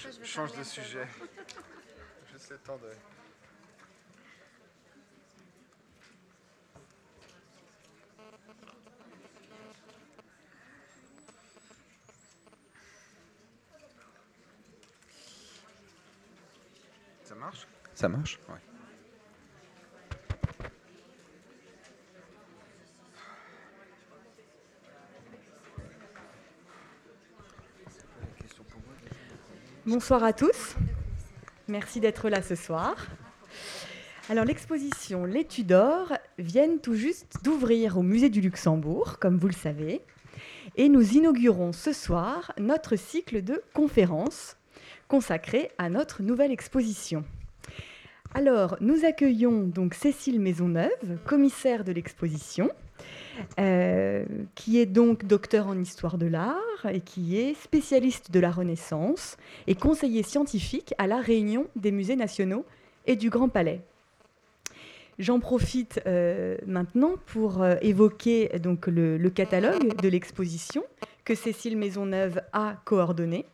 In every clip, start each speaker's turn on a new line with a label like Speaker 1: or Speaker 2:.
Speaker 1: je change de sujet. Juste le temps de. Ça marche? Ça marche? Ouais.
Speaker 2: Bonsoir à tous. Merci d'être là ce soir. Alors l'exposition Les Tudors viennent tout juste d'ouvrir au musée du Luxembourg, comme vous le savez, et nous inaugurons ce soir notre cycle de conférences consacré à notre nouvelle exposition. Alors nous accueillons donc Cécile Maisonneuve, commissaire de l'exposition, euh, qui est donc docteur en histoire de l'art et qui est spécialiste de la Renaissance et conseiller scientifique à la Réunion des musées nationaux et du Grand Palais. J'en profite euh, maintenant pour euh, évoquer donc le, le, catalogue de l'exposition que Cécile Maisonneuve a coordonné.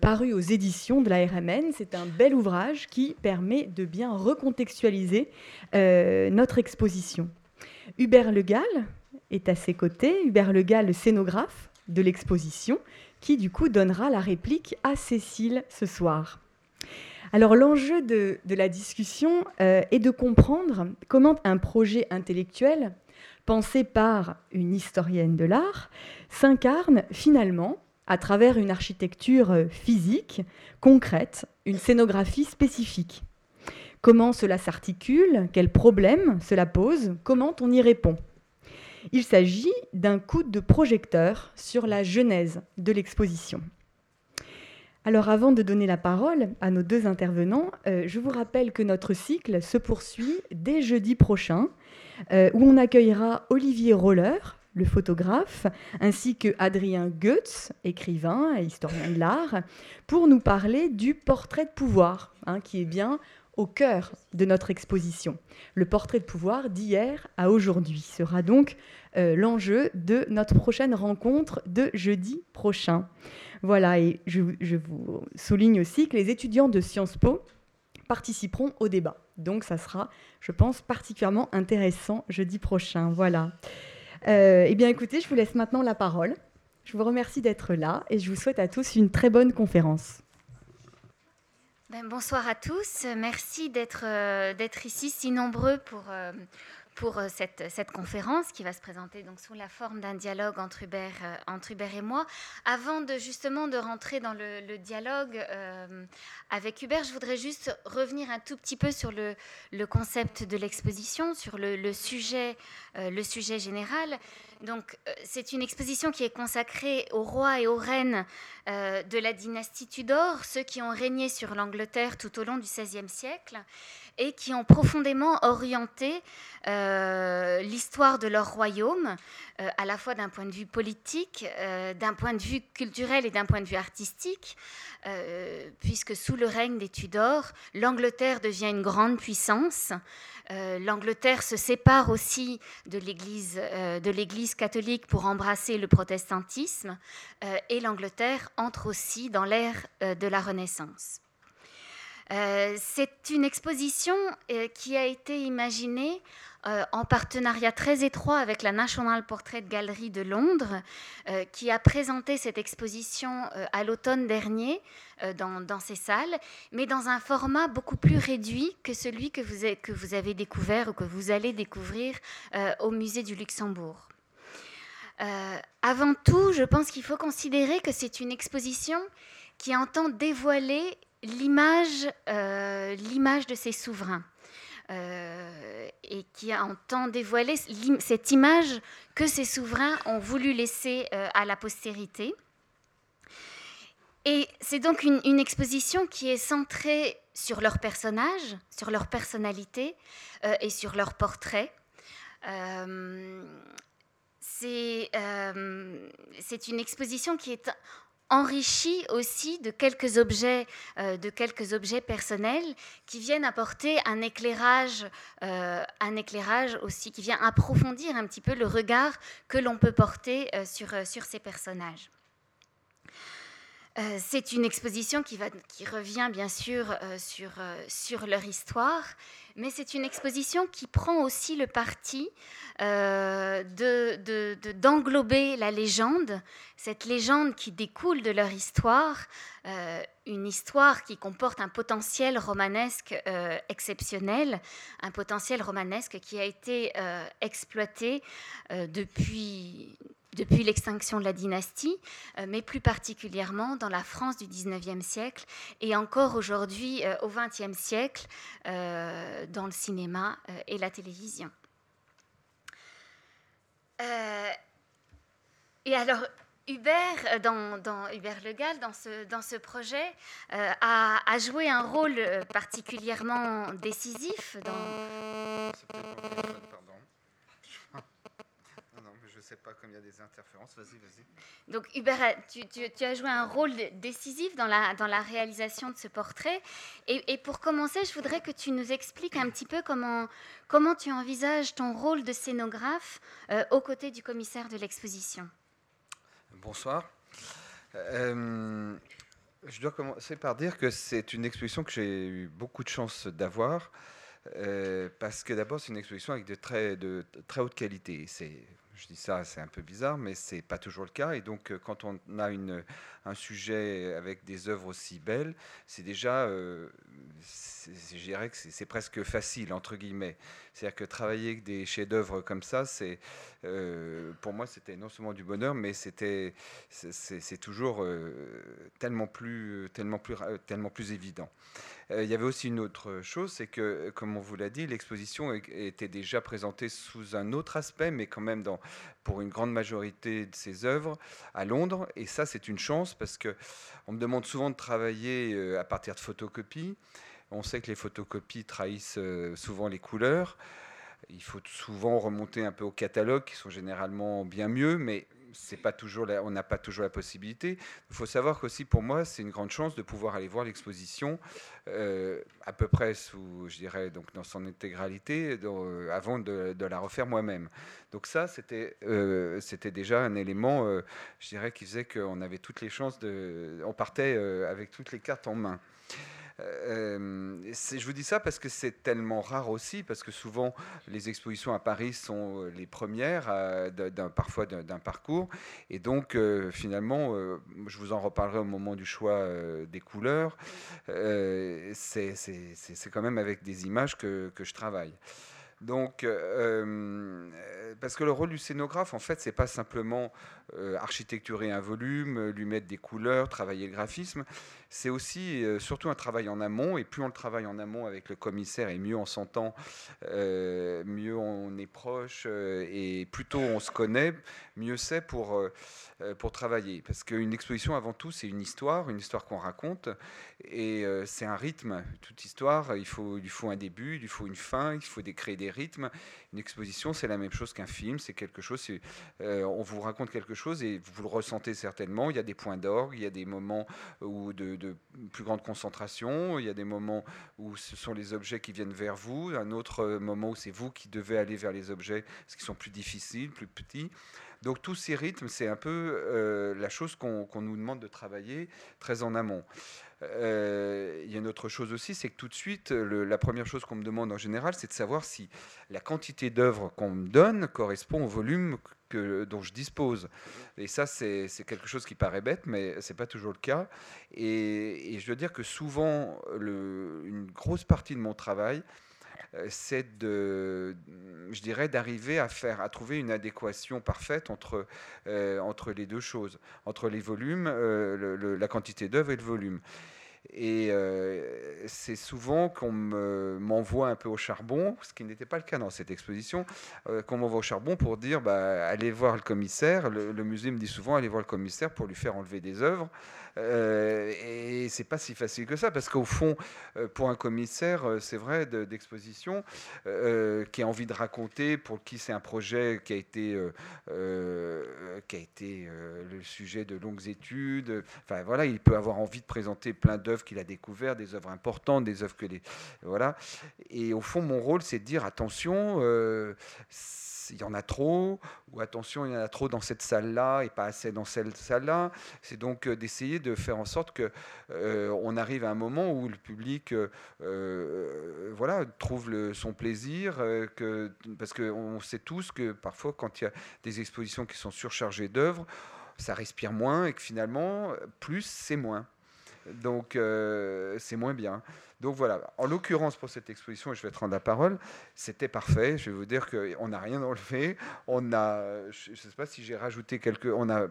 Speaker 2: paru aux éditions de la RMN. C'est un bel ouvrage qui permet de bien recontextualiser notre exposition. Hubert Le Gall est à ses côtés, Hubert Le Gall, le scénographe de l'exposition, qui du coup donnera la réplique à Cécile ce soir. Alors l'enjeu de, la discussion euh, est de comprendre comment un projet intellectuel pensé par une historienne de l'art s'incarne finalement à travers une architecture euh, physique, concrète, une scénographie spécifique. Comment cela s'articule? Quels problèmes cela pose? Comment on y répond? Il s'agit d'un coup de projecteur sur la genèse de l'exposition. Alors avant de donner la parole à nos deux intervenants, euh, je vous rappelle que notre cycle se poursuit dès jeudi prochain, euh, où on accueillera Olivier Roller, le photographe, ainsi que Adrien Goetz, écrivain et historien de l'art, pour nous parler du portrait de pouvoir, hein, qui est bien au cœur de notre exposition. Le portrait de pouvoir d'hier à aujourd'hui sera donc euh, l'enjeu de notre prochaine rencontre de jeudi prochain. Voilà, et je, vous souligne aussi que les étudiants de Sciences Po participeront au débat. Donc ça sera, je pense, particulièrement intéressant jeudi prochain. Voilà. Euh, eh bien écoutez, je vous laisse maintenant la parole. Je vous remercie d'être là et je vous souhaite à tous une très bonne conférence.
Speaker 3: Ben, bonsoir à tous. Merci d'être euh, ici si nombreux pour, euh, euh, cette, conférence qui va se présenter donc sous la forme d'un dialogue entre Hubert, et moi. Avant de justement de rentrer dans le, dialogue avec Hubert, je voudrais juste revenir un tout petit peu sur le, concept de l'exposition, sur le sujet général. Donc, euh, c'est une exposition qui est consacrée aux rois et aux reines euh, de la dynastie Tudor, ceux qui ont régné sur l'Angleterre tout au long du XVIe siècle et qui ont profondément orienté euh, l'histoire de leur royaume, à la fois d'un point de vue politique, d'un point de vue culturel et d'un point de vue artistique, puisque sous le règne des Tudors, l'Angleterre devient une grande puissance. Euh, L'Angleterre se sépare aussi de l'Église euh, catholique pour embrasser le protestantisme euh, et l'Angleterre entre aussi dans l'ère de la Renaissance. C'est une exposition qui a été imaginée euh, en partenariat très étroit avec la National Portrait Gallery de Londres, euh, qui a présenté cette exposition euh, à l'automne dernier dans, dans, ces salles, mais dans un format beaucoup plus réduit que celui que vous avez découvert ou que vous allez découvrir au musée du Luxembourg. avant tout, je pense qu'il faut considérer que c'est une exposition qui entend dévoiler l'image de ses souverains. Euh, et qui entend dévoiler cette image que ces souverains ont voulu laisser euh, à la postérité. Et c'est donc une, exposition qui est centrée sur leurs personnages, sur leur personnalité euh, et sur leurs portraits. c'est une exposition qui est enrichi aussi de quelques objets, euh, de quelques objets personnels qui viennent apporter un éclairage, euh, un éclairage aussi qui vient approfondir un petit peu le regard que l'on peut porter euh, sur, sur ces personnages. Euh, c'est une exposition qui, revient bien sûr euh, sur, euh, sur leur histoire, mais c'est une exposition qui prend aussi le parti de, d'englober la légende, cette légende qui découle de leur histoire, une histoire qui comporte un potentiel romanesque exceptionnel, un potentiel romanesque qui a été exploité depuis depuis l'extinction de la dynastie, euh, mais plus particulièrement dans la France du 19e siècle et encore aujourd'hui euh, au 20e siècle euh, dans le cinéma et la télévision. et alors, Hubert, dans, dans, Hubert dans ce, dans ce projet, a, a, joué un rôle particulièrement décisif dans
Speaker 1: sais pas comme il y a des interférences. Vas-y, vas-y.
Speaker 3: Donc Hubert, tu, tu, as joué un rôle décisif dans la, dans la réalisation de ce portrait. Et, et, pour commencer, je voudrais que tu nous expliques un petit peu comment, comment tu envisages ton rôle de scénographe euh, aux côtés du commissaire de l'exposition.
Speaker 4: Bonsoir. Euh, je dois commencer par dire que c'est une exposition que j'ai eu beaucoup de chance d'avoir. Euh, parce que d'abord, c'est une exposition avec de très, de très haute qualité. C'est je dis ça, c'est un peu bizarre, mais c'est pas toujours le cas. Et donc, euh, quand on a une, un sujet avec des œuvres aussi belles, c'est déjà, euh, je dirais que c'est presque facile entre guillemets. C'est-à-dire que travailler avec des chefs-d'œuvre comme ça, c'est, euh, pour moi, c'était non seulement du bonheur, mais c'était, c'est toujours tellement plus, tellement plus, tellement plus évident. Euh, il y avait aussi une autre chose, c'est que, comme on vous l'a dit, l'exposition était déjà présentée sous un autre aspect, mais quand même dans, pour une grande majorité de ses œuvres à Londres. Et ça, c'est une chance parce que on me demande souvent de travailler euh, à partir de photocopies. On sait que les photocopies trahissent euh, souvent les couleurs. Il faut souvent remonter un peu au catalogue, qui sont généralement bien mieux, mais c'est pas toujours on n'a pas toujours la possibilité. Il faut savoir qu'aussi pour moi, c'est une grande chance de pouvoir aller voir l'exposition euh, à peu près sous, je dirais, donc dans son intégralité, euh, avant de, la refaire moi-même. Donc ça, c'était déjà un élément, je dirais, qui faisait qu'on avait toutes les chances de, on partait avec toutes les cartes en main. Euh, je vous dis ça parce que c'est tellement rare aussi, parce que souvent les expositions à Paris sont euh, les premières, euh, parfois d'un parcours. Et donc finalement, je vous en reparlerai au moment du choix des couleurs. c'est quand même avec des images que, que je travaille. Donc, parce que le rôle du scénographe, en fait, c'est pas simplement architecturer un volume, lui mettre des couleurs, travailler le graphisme c'est aussi euh, surtout un travail en amont, et plus on le travaille en amont avec le commissaire, et mieux on s'entend, euh, mieux on est proche, euh, et plus tôt on se connaît, mieux c'est pour, pour travailler. Parce qu'une exposition, avant tout, c'est une histoire, une histoire qu'on raconte, et c'est un rythme. Toute histoire, il, faut, il faut un début, il faut une fin, il faut créer des rythmes. Une exposition, c'est la même chose qu'un film, c'est quelque chose, on vous raconte quelque chose, et vous le ressentez certainement, il y a des points d'orgue, il y a des moments où de plus grande concentration, il y a des moments où ce sont les objets qui viennent vers vous, un autre moment où c'est vous qui devez aller vers les objets, ce qui sont plus difficiles, plus petits. Donc tous ces rythmes, c'est un peu euh, la chose qu'on nous demande de travailler très en amont. Euh, il y a une autre chose aussi, c'est que tout de suite, la première chose qu'on me demande en général, c'est de savoir si la quantité d'œuvres qu'on me donne correspond au volume que, dont je dispose. Et ça, c'est quelque chose qui paraît bête, mais c'est pas toujours le cas. Et, je dois dire que souvent, une grosse partie de mon travail, c'est de, je dirais, d'arriver à faire, à trouver une adéquation parfaite entre, euh, entre les deux choses, entre les volumes, euh, la quantité d'œuvres et le volume. Et c'est souvent qu'on m'envoie un peu au charbon, ce qui n'était pas le cas dans cette exposition, qu'on m'envoie au charbon pour dire bah, allez voir le commissaire. Le, musée me dit souvent allez voir le commissaire pour lui faire enlever des œuvres. Euh, et c'est pas si facile que ça, parce qu'au fond, euh, pour un commissaire, euh, c'est vrai, d'exposition, qui a envie de raconter, pour qui c'est un projet qui a été, qui a été le sujet de longues études. Enfin voilà, il peut avoir envie de présenter plein d'œuvres qu'il a découvertes, des œuvres importantes, des œuvres que les voilà. Et au fond, mon rôle, c'est de dire attention il y en a trop, ou attention, il y en a trop dans cette salle-là et pas assez dans cette salle-là. C'est donc d'essayer de faire en sorte que on arrive à un moment où le public voilà, trouve son plaisir, que, parce qu'on sait tous que parfois quand il y a des expositions qui sont surchargées d'œuvres, ça respire moins et que finalement, plus c'est moins. Donc euh, c'est moins bien. Donc voilà, en l'occurrence pour cette exposition, et je vais te rendre la parole, c'était parfait. Je vais vous dire qu'on n'a rien enlevé. On a, je ne sais pas si j'ai rajouté quelque, on n'a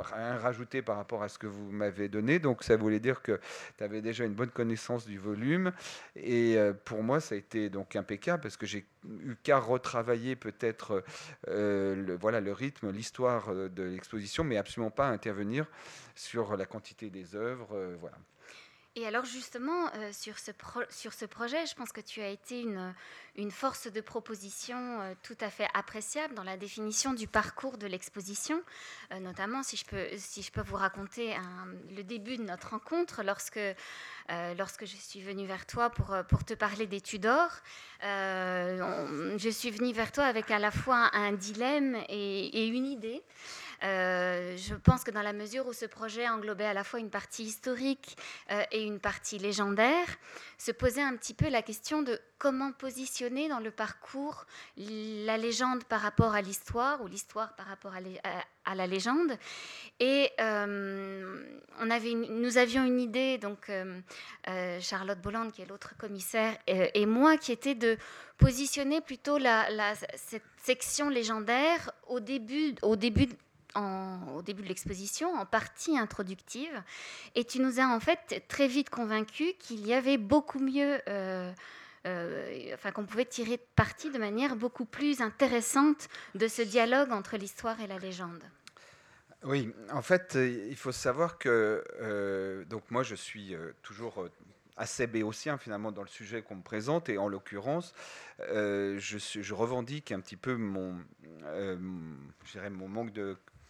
Speaker 4: rien rajouté par rapport à ce que vous m'avez donné. Donc ça voulait dire que tu avais déjà une bonne connaissance du volume. Et euh, pour moi, ça a été donc impeccable parce que j'ai eu qu'à retravailler peut-être euh, le, voilà, le rythme, l'histoire de l'exposition, mais absolument pas intervenir sur la quantité des œuvres. Euh, voilà.
Speaker 3: Et alors justement, euh, sur, ce sur ce projet, je pense que tu as été une, une force de proposition euh, tout à fait appréciable dans la définition du parcours de l'exposition, euh, notamment si je, peux, si je peux vous raconter le début de notre rencontre. Lorsque, lorsque je suis venue vers toi pour, pour te parler des Tudors. je suis venue vers toi avec à la fois un dilemme et, une idée. Euh, je pense que dans la mesure où ce projet englobait à la fois une partie historique euh, et une partie légendaire, se posait un petit peu la question de comment positionner dans le parcours la légende par rapport à l'histoire ou l'histoire par rapport à, la légende. Et euh, on avait nous avions une idée, donc Charlotte Bolland, qui est l'autre commissaire, et, moi, qui était de positionner plutôt cette section légendaire au début, au début au début de l'exposition, en partie introductive, et tu nous as en fait très vite convaincu qu'il y avait beaucoup mieux, euh, euh, enfin qu'on pouvait tirer parti de manière beaucoup plus intéressante de ce dialogue entre l'histoire et la légende.
Speaker 4: Oui, en fait, il faut savoir que euh, donc moi je suis toujours assez béotien finalement dans le sujet qu'on me présente et en l'occurrence je, revendique un petit peu mon, mon manque de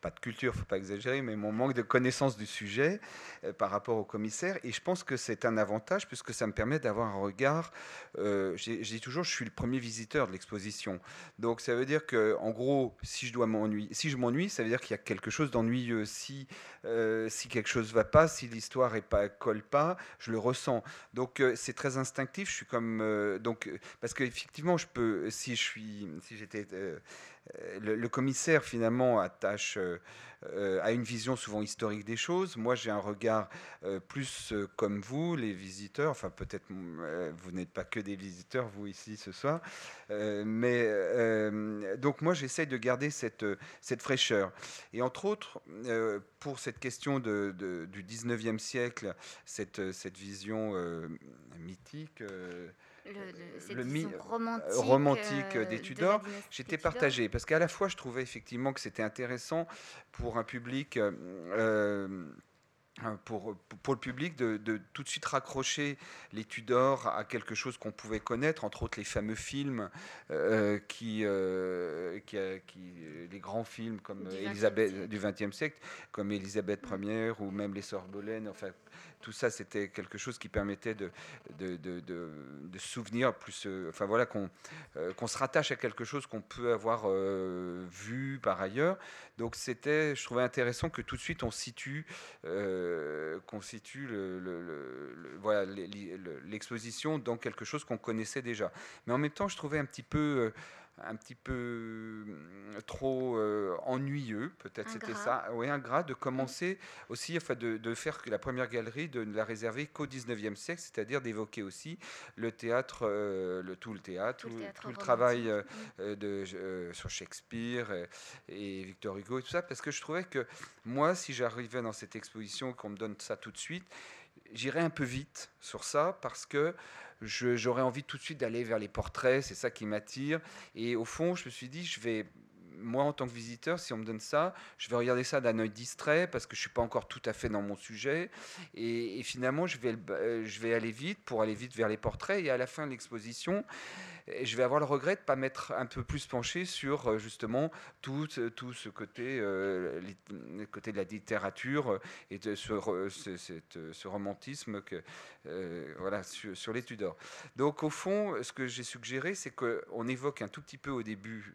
Speaker 4: pas de culture, faut pas exagérer, mais mon manque de connaissance du sujet euh, par rapport au commissaire. Et je pense que c'est un avantage puisque ça me permet d'avoir un regard. Euh, je dis toujours, je suis le premier visiteur de l'exposition. Donc ça veut dire que, en gros, si je dois m'ennuyer, si je m'ennuie, ça veut dire qu'il y a quelque chose d'ennuyeux. Si euh, si quelque chose va pas, si l'histoire est pas colle pas, je le ressens. Donc c'est très instinctif. Je suis comme donc parce qu'effectivement, je peux si je suis si j'étais le, le, commissaire finalement attache euh, a une vision souvent historique des choses. Moi, j'ai un regard euh, plus euh, comme vous, les visiteurs. Enfin, peut-être vous n'êtes pas que des visiteurs, vous ici ce soir. mais donc, moi, j'essaie de garder cette, fraîcheur. Et entre autres, pour cette question du 19e siècle, cette vision mythique
Speaker 3: le, le, romantique,
Speaker 4: romantique euh, des Tudors, j'étais partagé parce qu'à la fois je trouvais effectivement que c'était intéressant pour un public. Euh, euh, pour, pour, le public de, de, tout de suite raccrocher les Tudors à quelque chose qu'on pouvait connaître, entre autres les fameux films, qui, qui, qui, les grands films comme du Elisabeth du XXe siècle, comme Élisabeth Ier ou même les Sœurs Boleyn, enfin tout ça, c'était quelque chose qui permettait de, de, de, de souvenir plus. Euh, enfin voilà, qu'on euh, qu'on se rattache à quelque chose qu'on peut avoir euh, vu par ailleurs. Donc c'était, je trouvais intéressant que tout de suite on situe, qu'on le, voilà l'exposition dans quelque chose qu'on connaissait déjà. Mais en même temps, je trouvais un petit peu un petit peu hum, trop euh, ennuyeux, peut-être c'était ça, oui, ingrat, de commencer aussi, enfin, de, de, faire que la première galerie, de ne la réserver qu'au 19e siècle, c'est-à-dire d'évoquer aussi le théâtre, euh, le, tout le théâtre, tout, le, travail euh, de, sur Shakespeare et, Victor Hugo et tout ça, parce que je trouvais que moi, si j'arrivais dans cette exposition, qu'on me donne ça tout de suite, j'irais un peu vite sur ça, parce que j'aurais envie tout de suite d'aller vers les portraits, c'est ça qui m'attire. Et au fond, je me suis dit, je vais moi, en tant que visiteur, si on me donne ça, je vais regarder ça d'un œil distrait parce que je suis pas encore tout à fait dans mon sujet. Et, finalement, je vais, euh, je vais aller vite pour aller vite vers les portraits. Et à la fin de l'exposition, je vais avoir le regret de ne pas m'être un peu plus penché sur euh, justement tout, tout ce côté, euh, côté de la littérature et de ce, romantisme que, euh, voilà, sur, sur les Tudors. Donc au fond, ce que j'ai suggéré, c'est qu'on évoque un tout petit peu au début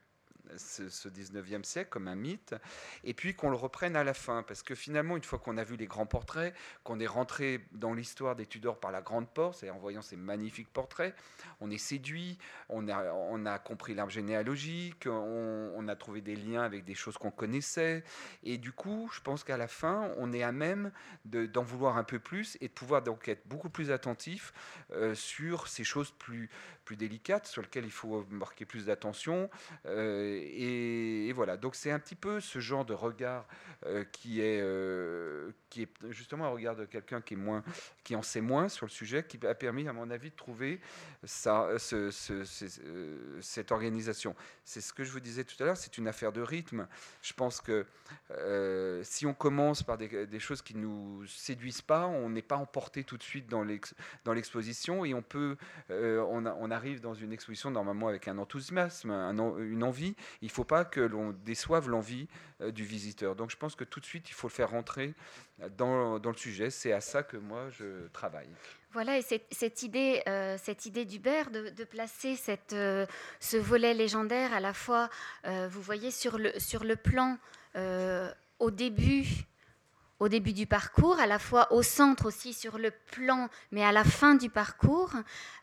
Speaker 4: ce, 19e siècle comme un mythe, et puis qu'on le reprenne à la fin, parce que finalement, une fois qu'on a vu les grands portraits, qu'on est rentré dans l'histoire des Tudors par la grande porte, c'est en voyant ces magnifiques portraits, on est séduit, on a, compris l'arbre généalogique, on, on, a trouvé des liens avec des choses qu'on connaissait, et du coup, je pense qu'à la fin, on est à même d'en vouloir un peu plus et de pouvoir donc être beaucoup plus attentif euh, sur ces choses plus, plus délicates, sur lesquelles il faut marquer plus d'attention. Euh, et, voilà, donc c'est un petit peu ce genre de regard euh, qui, est, qui est justement un regard de quelqu'un qui, est moins, qui en sait moins sur le sujet, qui a permis, à mon avis, de trouver ça, ce, cette organisation. C'est ce que je vous disais tout à l'heure, c'est une affaire de rythme. Je pense que si on commence par des, choses qui nous séduisent pas, on n'est pas emporté tout de suite dans l'exposition et on peut, euh, on, arrive dans une exposition normalement avec un enthousiasme, une envie. Il ne faut pas que l'on déçoive l'envie euh, du visiteur. Donc je pense que tout de suite il faut le faire rentrer dans, le sujet. C'est à ça que moi je travaille.
Speaker 3: Voilà, et cette, idée, euh, idée d'Hubert de, placer cette, ce volet légendaire à la fois, vous voyez, sur le, plan au début au début du parcours, à la fois au centre aussi sur le plan, mais à la fin du parcours.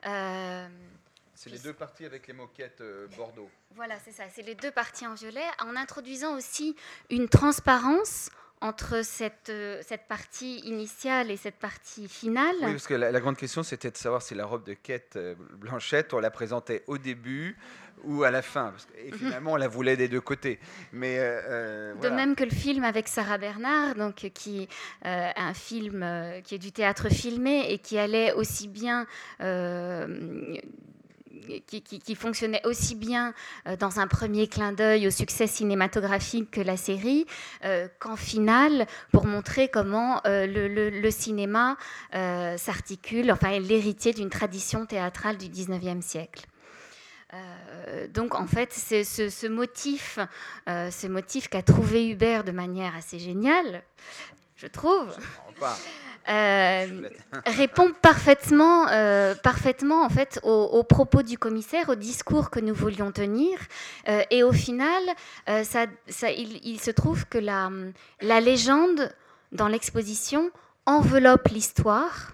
Speaker 4: Euh, c'est les deux parties avec les moquettes euh, Bordeaux.
Speaker 3: Voilà, c'est ça, c'est les deux parties en violet, en introduisant aussi une transparence entre cette, euh, cette partie initiale et cette partie finale.
Speaker 4: Oui, parce que la, grande question, c'était de savoir si la robe de quête Blanchette, on la présentait au début ou à la fin. et mhm. finalement, on la voulait des deux côtés. Mais, euh,
Speaker 3: euh, De même que le film avec Sarah Bernard, donc, qui euh, un film qui est du théâtre filmé et qui allait aussi bien... Qui, fonctionnait aussi bien dans un premier clin d'œil au succès cinématographique que la série, qu'en finale, pour montrer comment le, le, cinéma s'articule, enfin l'héritier d'une tradition théâtrale du 19e siècle. Euh, donc en fait, c'est ce, motif, euh, ce motif qu'a trouvé Hubert de manière assez géniale, je trouve. Euh, répond parfaitement, parfaitement en fait aux, propos du commissaire, au discours que nous voulions tenir, et au final, ça, ça, il, se trouve que la, la légende dans l'exposition enveloppe l'histoire,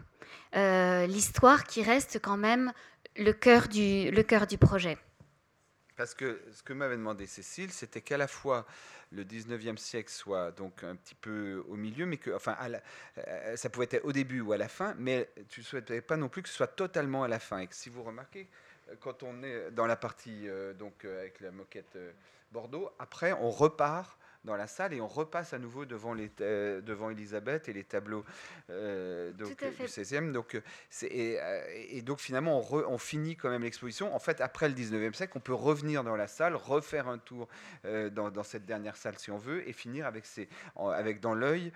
Speaker 3: l'histoire qui reste quand même le cœur du, le cœur du projet.
Speaker 4: Parce que ce que m'avait demandé Cécile, c'était qu'à la fois le 19e siècle soit donc un petit peu au milieu, mais que, enfin, euh, ça pouvait être au début ou à la fin, mais tu ne souhaitais pas non plus que ce soit totalement à la fin. Et que si vous remarquez, quand on est dans la partie euh, donc euh, avec la moquette Bordeaux, après on repart dans la salle et on repasse à nouveau devant, les, euh, devant Elisabeth et les tableaux euh, donc, du 16e. Donc, euh, et, et, donc finalement, on, on finit quand même l'exposition. En fait, après le 19e siècle, on peut revenir dans la salle, refaire un tour dans, dans, cette dernière salle si on veut, et finir avec, ces, avec dans l'œil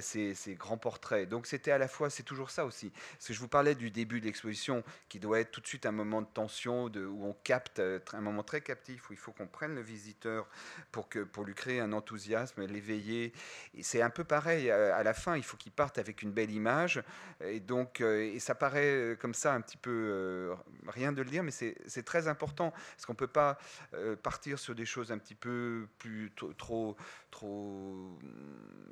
Speaker 4: ces, ces, grands portraits. Donc c'était à la fois, c'est toujours ça aussi. Parce que je vous parlais du début de l'exposition qui doit être tout de suite un moment de tension, de, où on capte, un moment très captif, où il faut qu'on prenne le visiteur pour, que, pour lui créer un enthousiasme, l'éveiller. C'est un peu pareil à la fin, il faut qu'il parte avec une belle image. Et donc, euh, ça paraît euh, comme ça un petit peu euh, rien de le dire, mais c'est très important parce qu'on ne peut pas partir sur des choses un petit peu plus trop, trop,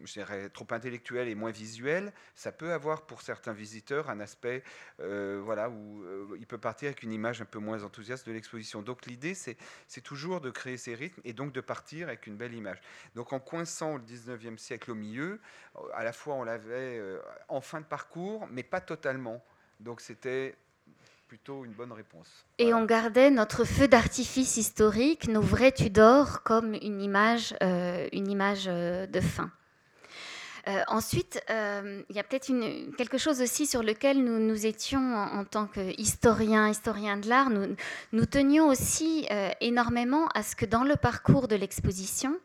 Speaker 4: je dirais, trop intellectuelles et moins visuelles. Ça peut avoir pour certains visiteurs un aspect, voilà, où il peut partir avec une image un peu moins enthousiaste de l'exposition. Donc l'idée, c'est toujours de créer ces rythmes et donc de partir avec une belle image. Donc en coinçant le 19e siècle au milieu, euh, à la fois on l'avait euh, en fin de parcours, mais pas totalement. Donc c'était plutôt une bonne réponse.
Speaker 3: Et on gardait notre feu d'artifice historique, nos vrais Tudors, comme une image, euh, une image de fin. Euh, ensuite, euh, il y a peut-être quelque chose aussi sur lequel nous, nous étions en, tant qu'historiens, historiens de l'art, nous, tenions aussi euh, énormément à ce que dans le parcours de l'exposition,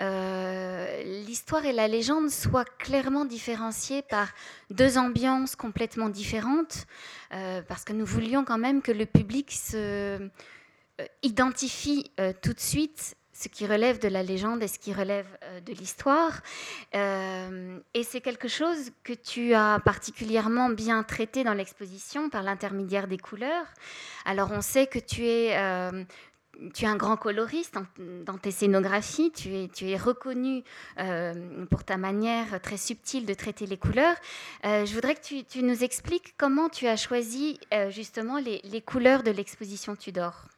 Speaker 3: l'histoire et la légende soient clairement différenciées par deux ambiances complètement différentes, parce que nous voulions quand même que le public se identifie tout de suite ce qui relève de la légende et ce qui relève euh, de l'histoire. Euh, et c'est quelque chose que tu as particulièrement bien traité dans l'exposition par l'intermédiaire des couleurs. Alors on sait que tu es... Euh, tu es un grand coloriste dans, tes scénographies, tu es, tu es reconnu pour ta manière très subtile de traiter les couleurs. Je voudrais que tu, nous expliques comment tu as choisi justement les, les, couleurs de l'exposition Tudor.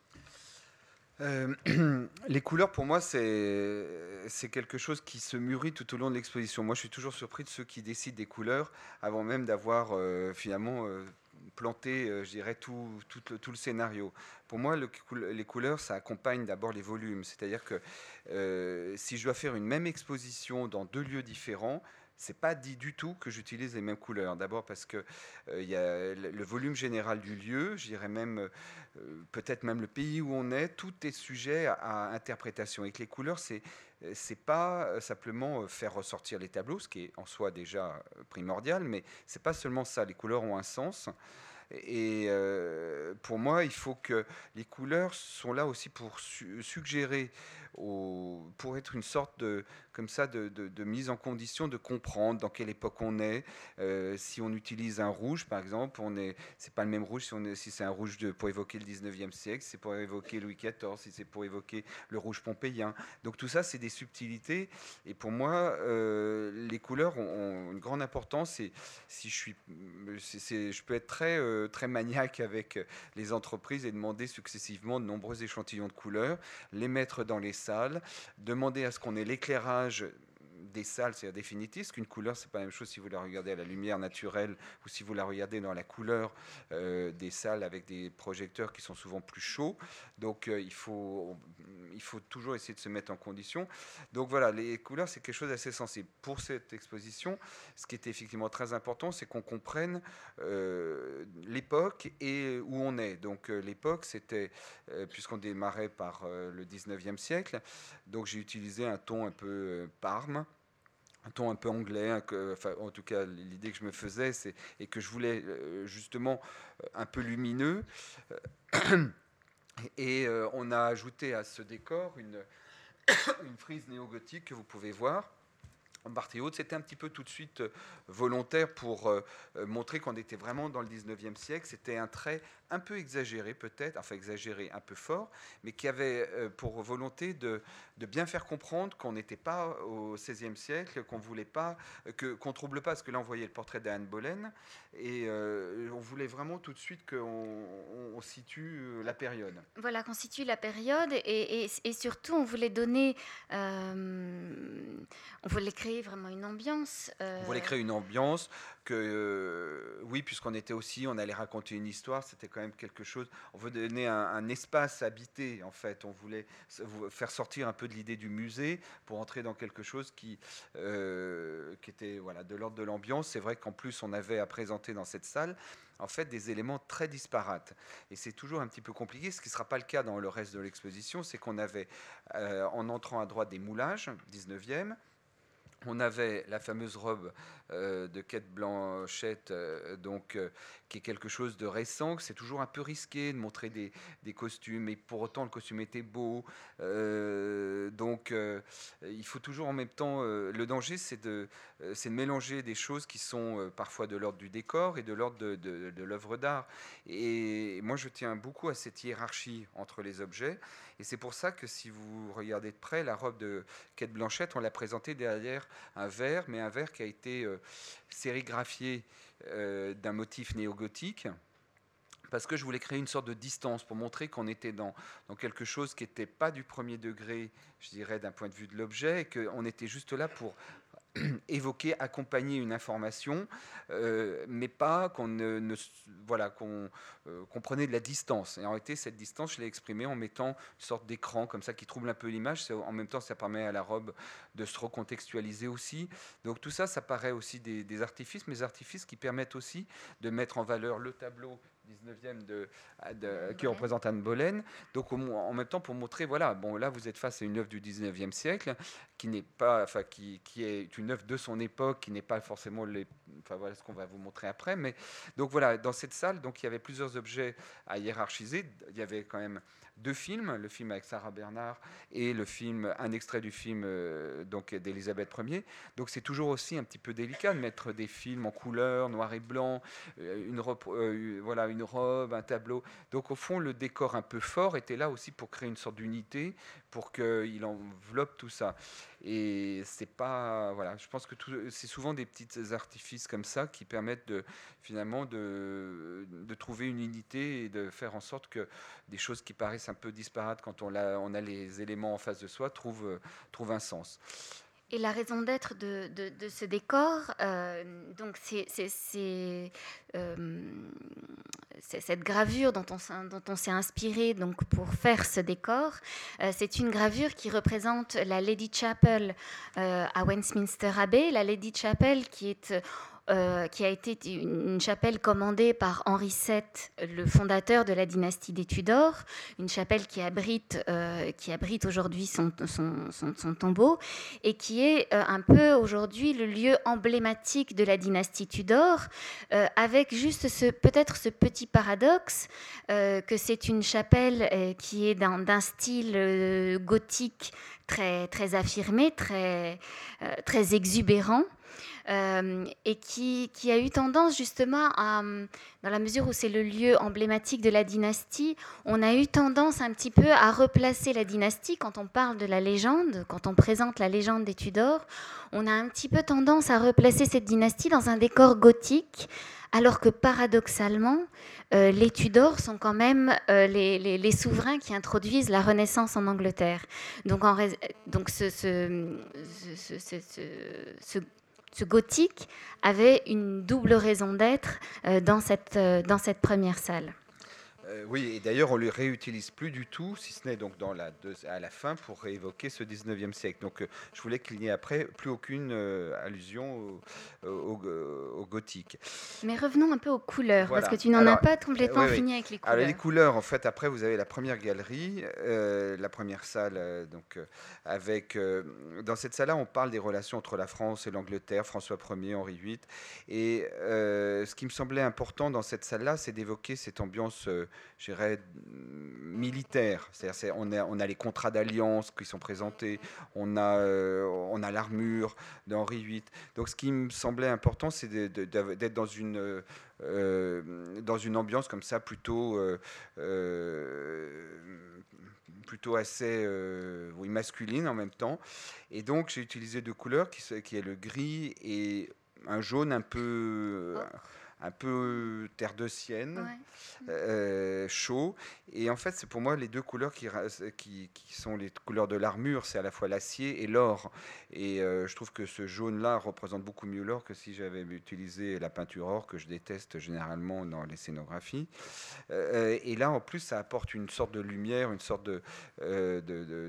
Speaker 4: les couleurs, pour moi, c'est quelque chose qui se mûrit tout au long de l'exposition. Moi, je suis toujours surpris de ceux qui décident des couleurs avant même d'avoir finalement planter, euh, je dirais, tout, le, scénario. Pour moi, les couleurs, ça accompagne d'abord les volumes. C'est-à-dire que euh, si je dois faire une même exposition dans deux lieux différents, c'est pas dit du tout que j'utilise les mêmes couleurs. D'abord parce que euh, y a le, volume général du lieu, je dirais même peut-être même le pays où on est, tout est sujet à, interprétation. Et que les couleurs, c'est c'est pas simplement faire ressortir les tableaux, ce qui est en soi déjà primordial, mais c'est pas seulement ça. Les couleurs ont un sens. Et euh, pour moi, il faut que les couleurs sont là aussi pour suggérer, pour être une sorte de, comme ça de, mise en condition de comprendre dans quelle époque on est. Euh, si on utilise un rouge, par exemple, on est, pas le même rouge si, si c'est un rouge pour évoquer le 19e siècle, c'est pour évoquer Louis XIV, si c'est pour évoquer le rouge pompéien. Donc tout ça, c'est des subtilités. Et pour moi, euh, les couleurs ont, une grande importance. Si je suis, je peux être très, euh, très maniaque avec les entreprises et demander successivement de nombreux échantillons de couleurs, les mettre dans les demander à ce qu'on ait l'éclairage des salles, c'est-à-dire définitif, qu'une couleur, c'est pas la même chose si vous la regardez à la lumière naturelle ou si vous la regardez dans la couleur euh, des salles avec des projecteurs qui sont souvent plus chauds. Donc euh, il, faut, il faut toujours essayer de se mettre en condition. Donc voilà, les couleurs, c'est quelque chose d'assez sensible. Pour cette exposition, ce qui était effectivement très important, c'est qu'on comprenne euh, l'époque et où on est. Donc l'époque, c'était, puisqu'on démarrait par le 19e siècle, donc j'ai utilisé un ton un peu parme un ton un peu anglais, enfin, en tout cas l'idée que je me faisais, c'est et que je voulais euh, justement euh, un peu lumineux. Euh, et on a ajouté à ce décor une, une frise néo-gothique que vous pouvez voir en partie haute. C'était un petit peu tout de suite volontaire pour montrer qu'on était vraiment dans le 19e siècle. C'était un trait un peu exagéré peut-être, enfin exagéré, un peu fort, mais qui avait euh, pour volonté de, bien faire comprendre qu'on n'était pas au XVIe siècle, qu'on voulait pas, que qu'on trouble pas, parce que là on voyait le portrait d'Anne Boleyn, et euh, on voulait vraiment tout de suite qu'on on situe euh, la période.
Speaker 3: Voilà, qu'on situe la période, et, et, surtout on voulait donner, on voulait créer vraiment une ambiance.
Speaker 4: On voulait créer une ambiance que, oui, puisqu'on était aussi, on allait raconter une histoire, c'était quand même quelque chose. On veut donner un, espace habité, en fait. On voulait faire sortir un peu de l'idée du musée pour entrer dans quelque chose qui, euh, qui était voilà, de l'ordre de l'ambiance. C'est vrai qu'en plus, on avait à présenter dans cette salle en fait des éléments très disparates. Et c'est toujours un petit peu compliqué, ce qui ne sera pas le cas dans le reste de l'exposition, c'est qu'on avait, euh, en entrant à droite, des moulages, 19e, on avait la fameuse robe euh, de Quête Blanchette, euh, donc, euh, qui est quelque chose de récent. C'est toujours un peu risqué de montrer des, costumes, et pour autant le costume était beau. donc il faut toujours en même temps. le danger, c'est de, mélanger des choses qui sont parfois de l'ordre du décor et de l'ordre de l'œuvre d'art. Et moi, je tiens beaucoup à cette hiérarchie entre les objets. Et c'est pour ça que si vous regardez de près, la robe de Quête Blanchette, on l'a présentée derrière un verre, mais un verre qui a été euh, sérigraphié euh, d'un motif néo-gothique parce que je voulais créer une sorte de distance pour montrer qu'on était dans, dans, quelque chose qui n'était pas du premier degré, je dirais, d'un point de vue de l'objet, et qu'on était juste là pour évoquer, accompagner une information, euh, mais pas qu'on ne, voilà qu'on euh, prenait de la distance. Et en réalité, cette distance, je l'ai exprimée en mettant une sorte d'écran comme ça qui trouble un peu l'image. En même temps, ça permet à la robe de se recontextualiser aussi. Donc tout ça, ça paraît aussi des, artifices, mais artifices qui permettent aussi de mettre en valeur le tableau 19e de, qui représente Anne Boleyn. Donc en même temps pour montrer, voilà, bon là vous êtes face à une œuvre du 19e siècle qui n'est pas, enfin qui, qui, est une œuvre de son époque, qui n'est pas forcément les, enfin voilà ce qu'on va vous montrer après. Mais donc voilà, dans cette salle, donc il y avait plusieurs objets à hiérarchiser. Il y avait quand même deux films, le film avec Sarah Bernard et le film, un extrait du film euh, d'Elisabeth Ier. Donc c'est toujours aussi un petit peu délicat de mettre des films en couleur, noir et blanc, euh, euh, une robe, un tableau. Donc au fond, le décor un peu fort était là aussi pour créer une sorte d'unité, pour qu'il enveloppe tout ça. Et c'est pas, voilà, je pense que c'est souvent des petits artifices comme ça qui permettent de finalement de, de, trouver une unité et de faire en sorte que des choses qui paraissent un peu disparates quand on a, on a les éléments en face de soi trouvent, trouvent un sens.
Speaker 3: Et la raison d'être de, ce décor, euh, donc c'est euh, cette gravure dont on, dont on s'est inspiré donc pour faire ce décor. Euh, c'est une gravure qui représente la Lady Chapel à Westminster Abbey, la Lady Chapel qui est euh, qui a été une, chapelle commandée par Henri VII, le fondateur de la dynastie des Tudors, une chapelle qui abrite, euh, abrite aujourd'hui son, son, tombeau et qui est euh, un peu aujourd'hui le lieu emblématique de la dynastie Tudor, avec juste ce, peut-être ce petit paradoxe que c'est une chapelle qui est d'un style gothique très, très affirmé, très, très exubérant. Euh, et qui, a eu tendance justement à, dans la mesure où c'est le lieu emblématique de la dynastie, on a eu tendance un petit peu à replacer la dynastie quand on parle de la légende, quand on présente la légende des Tudors, on a un petit peu tendance à replacer cette dynastie dans un décor gothique alors que paradoxalement, euh, les Tudors sont quand même euh, les, les, souverains qui introduisent la Renaissance en Angleterre. Donc, en, donc ce, ce, ce, ce, gothique avait une double raison d'être euh, euh, dans cette première salle.
Speaker 4: Euh, oui, et d'ailleurs, on ne le réutilise plus du tout, si ce n'est donc dans la à la fin pour réévoquer ce 19e siècle. Donc, euh, je voulais qu'il n'y ait après plus aucune euh, allusion au, gothique.
Speaker 3: Mais revenons un peu aux couleurs, parce que tu n'en as pas complètement fini avec les couleurs.
Speaker 4: Alors, les couleurs, en fait, après, vous avez la première galerie, la première salle, donc, avec. dans cette salle-là, on parle des relations entre la France et l'Angleterre, François Ier, Henri VIII. Et ce qui me semblait important dans cette salle-là, c'est d'évoquer cette ambiance dirais, militaire. C'est-à-dire, on, a, on a les contrats d'alliance qui sont présentés, on a, euh, on a l'armure d'Henri VIII. Donc, ce qui me semblait important, c'est d'être dans une, euh, dans une ambiance comme ça, plutôt. Euh, plutôt assez oui, masculine en même temps. Et donc j'ai utilisé deux couleurs, qui, qui est le gris et un jaune un peu... Oh un peu terre de sienne, euh, chaud. Et en fait, c'est pour moi les deux couleurs qui, qui, qui sont les couleurs de l'armure, c'est à la fois l'acier et l'or. Et euh, je trouve que ce jaune-là représente beaucoup mieux l'or que si j'avais utilisé la peinture or, que je déteste généralement dans les scénographies. Euh, et là, en plus, ça apporte une sorte de lumière, une sorte de, de,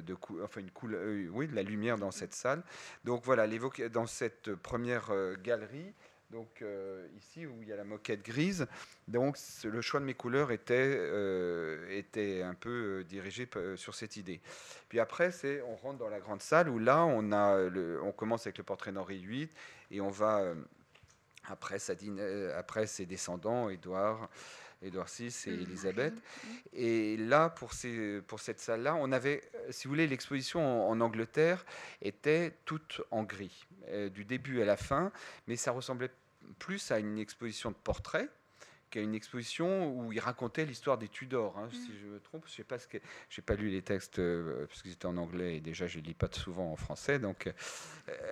Speaker 4: de, enfin une couleur, oui, de la lumière dans cette salle. Donc voilà, dans cette première galerie, donc euh, ici où il y a la moquette grise, donc le choix de mes couleurs était, euh, était un peu euh, dirigé sur cette idée. Puis après, c'est on rentre dans la grande salle où là on a on commence avec le portrait d'Henri VIII et on va après, ça après ses descendants, Édouard. Édouard VI et mmh. Elisabeth. Et là, pour, ces, pour cette salle-là, on avait, si vous voulez, l'exposition en, Angleterre était toute en gris, du début à la fin, mais ça ressemblait plus à une exposition de portraits qu'à une exposition où il racontait l'histoire des Tudors, hein, si mm. je me trompe. Je sais pas ce que j'ai pas lu les textes euh, parce qu'ils étaient en anglais et déjà je les lis pas souvent en français. Donc,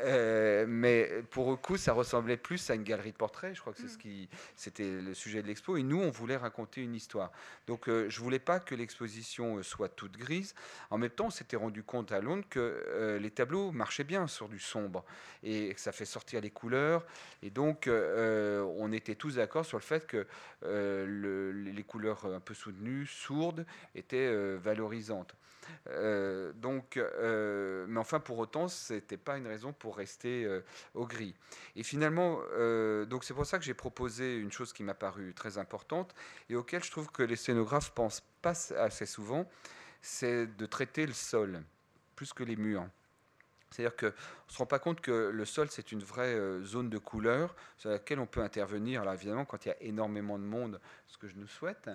Speaker 4: euh, mais pour le coup, ça ressemblait plus à une galerie de portraits. Je crois que c'est ce mm. qui c'était le sujet de l'expo. Et nous, on voulait raconter une histoire. Donc, euh, je voulais pas que l'exposition soit toute grise. En même temps, on s'était rendu compte à Londres que les tableaux marchaient bien sur du sombre et que ça fait sortir les couleurs. Et donc, on était tous d'accord sur le fait que euh, les couleurs un peu soutenues, sourdes, étaient euh, valorisantes. Euh, donc, mais enfin, pour autant, ce n'était pas une raison pour rester au gris. Et finalement, donc c'est pour ça que j'ai proposé une chose qui m'a paru très importante et auquel je trouve que les scénographes pensent pas assez souvent, c'est de traiter le sol plus que les murs. C'est-à-dire qu'on ne se rend pas compte que le sol, c'est une vraie euh, zone de couleur sur laquelle on peut intervenir. Alors évidemment, quand il y a énormément de monde, ce que je nous souhaite,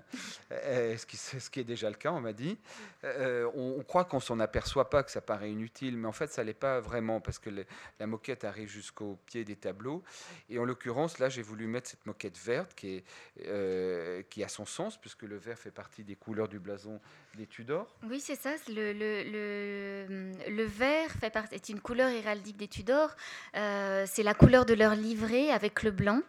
Speaker 4: euh, ce, qui, est déjà le cas, on m'a dit, euh, on, croit qu'on s'en aperçoit pas, que ça paraît inutile, mais en fait, ça l'est pas vraiment, parce que la moquette arrive jusqu'au pied des tableaux. Et en l'occurrence, là, j'ai voulu mettre cette moquette verte qui, est, qui a son sens, puisque le vert fait partie des couleurs du blason des Tudors.
Speaker 3: Oui, c'est ça. Le, vert partie une couleur héraldique des Tudors. Euh, c'est la couleur de leur livret avec le blanc.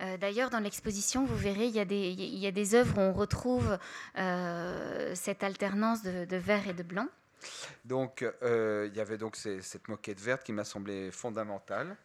Speaker 3: Euh, d'ailleurs, dans l'exposition, vous verrez, il y, a des, œuvres où on retrouve euh, cette alternance de, vert et de blanc.
Speaker 4: Donc, il y avait donc cette moquette verte qui m'a semblé fondamentale.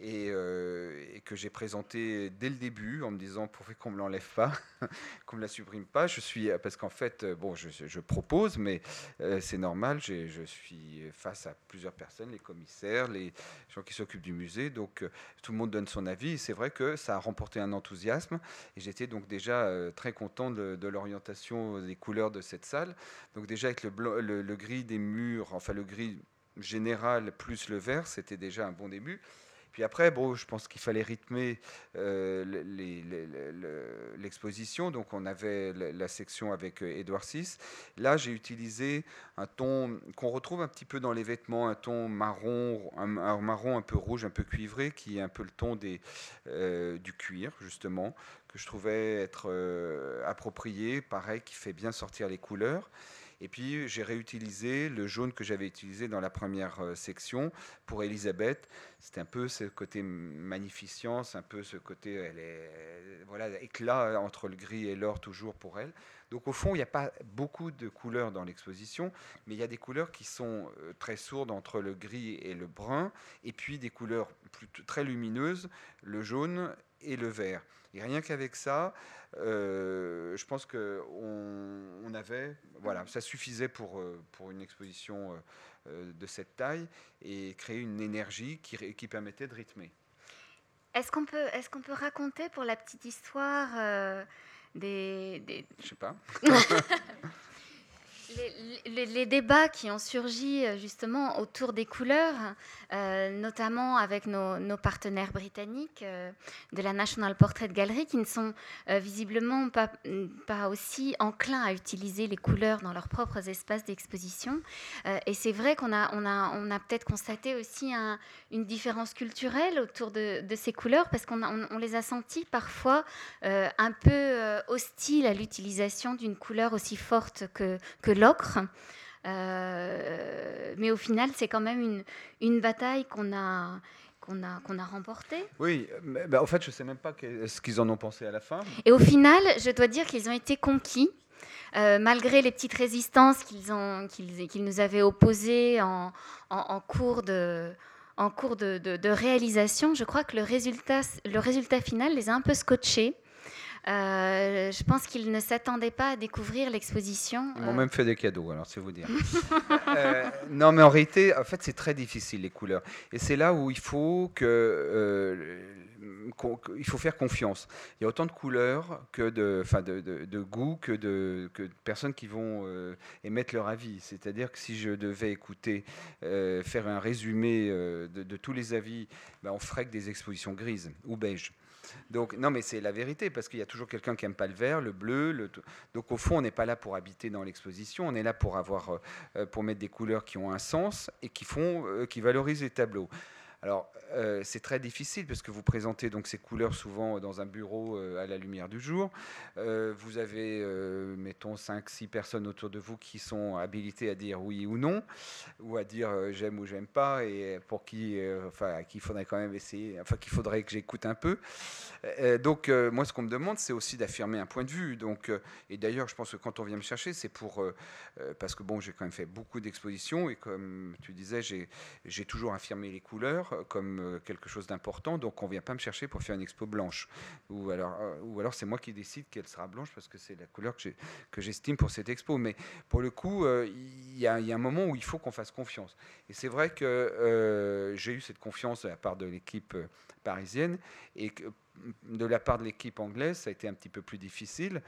Speaker 4: Euh, et, que j'ai présenté dès le début en me disant pourquoi qu'on me l'enlève pas, qu'on me la supprime pas. Je suis parce qu'en fait, euh, bon, je, propose, mais euh, c'est normal. Je suis face à plusieurs personnes, les commissaires, les gens qui s'occupent du musée, donc tout le monde donne son avis. C'est vrai que ça a remporté un enthousiasme et j'étais donc déjà très content de, l'orientation des couleurs de cette salle. Donc déjà avec le gris des murs, enfin le gris général plus le vert, c'était déjà un bon début. Puis après, bon, je pense qu'il fallait rythmer euh, l'exposition. Donc on avait la, section avec euh, VI. Là, j'ai utilisé un ton qu'on retrouve un petit peu dans les vêtements, un ton marron, un, marron un peu rouge, un peu cuivré, qui est un peu le ton des, euh, du cuir, justement, que je trouvais être approprié, pareil, qui fait bien sortir les couleurs. Et puis j'ai réutilisé le jaune que j'avais utilisé dans la première euh, section pour Elisabeth. C'était un peu ce côté magnificence, un peu ce côté éclat entre le gris et l'or toujours pour elle. Donc au fond, il n'y a pas beaucoup de couleurs dans l'exposition, mais il y a des couleurs qui sont euh, très sourdes entre le gris et le brun, et puis des couleurs très lumineuses, le jaune et le vert. Et rien qu'avec ça, euh, je pense qu'on on avait, voilà, ça suffisait pour, euh, pour une exposition euh, de cette taille et créer une énergie qui, qui permettait de rythmer.
Speaker 3: Est-ce qu'on peut, est qu'on peut raconter pour la petite histoire des, des...
Speaker 4: Je sais pas.
Speaker 3: Les, débats qui ont surgi euh, justement autour des couleurs, euh, notamment avec nos, partenaires britanniques euh, de la National Portrait Gallery, qui ne sont visiblement pas, pas aussi enclins à utiliser les couleurs dans leurs propres espaces d'exposition. et c'est vrai qu'on a, peut-être constaté aussi une différence culturelle autour de, ces couleurs, parce qu'on on, les a sentis parfois un peu hostiles à l'utilisation d'une couleur aussi forte que, que l'ocre. Euh, mais au final, c'est quand même une, une bataille qu'on a, qu'on a, qu'on a remportée.
Speaker 4: Oui, mais, bah, en fait, je ne sais même pas ce qu'ils en ont pensé à la fin.
Speaker 3: Et au final, je dois dire qu'ils ont été conquis. Euh, malgré les petites résistances qu'ils, ont, qu'ils, qu'ils nous avaient opposées en, en, cours de, en cours de, de, de, réalisation, je crois que le résultat, le résultat final les a un peu scotchés. Euh, je pense qu'ils ne s'attendaient pas à découvrir l'exposition.
Speaker 4: Ils m'ont euh. même fait des cadeaux, alors c'est vous dire. Euh, non, mais en réalité, en fait, c'est très difficile les couleurs, et c'est là où il faut que il faut faire confiance. Il y a autant de couleurs que de, enfin de, de, goût que de, que de personnes qui vont émettre leur avis. C'est-à-dire que si je devais écouter, faire un résumé de, tous les avis, ben on ferait que des expositions grises ou beiges. Donc, non, mais c'est la vérité, parce qu'il y a toujours quelqu'un qui n'aime pas le vert, le bleu. Le... Donc, au fond, on n'est pas là pour habiter dans l'exposition, on est là pour, avoir, euh, pour mettre des couleurs qui ont un sens et qui, font, euh, qui valorisent les tableaux. Alors, euh, c'est très difficile parce que vous présentez donc ces couleurs souvent dans un bureau euh, à la lumière du jour. Euh, vous avez, mettons, 5-6 personnes autour de vous qui sont habilitées à dire oui ou non, ou à dire j'aime ou j'aime pas, et pour qui, enfin, qu'il faudrait quand même essayer, enfin, qu'il faudrait que j'écoute un peu. donc, moi, ce qu'on me demande, c'est aussi d'affirmer un point de vue. Donc, et d'ailleurs, je pense que quand on vient me chercher, c'est pour. parce que bon, j'ai quand même fait beaucoup d'expositions, et comme tu disais, j'ai toujours affirmé les couleurs comme euh, quelque chose d'important, donc on ne vient pas me chercher pour faire une expo blanche. Ou alors, euh, ou alors c'est moi qui décide qu'elle sera blanche parce que c'est la couleur que j'estime pour cette expo. Mais pour le coup, euh, il y, a un moment où il faut qu'on fasse confiance. Et c'est vrai que j'ai eu cette confiance de la part de l'équipe parisienne et que de la part de l'équipe anglaise, ça a été un petit peu plus difficile.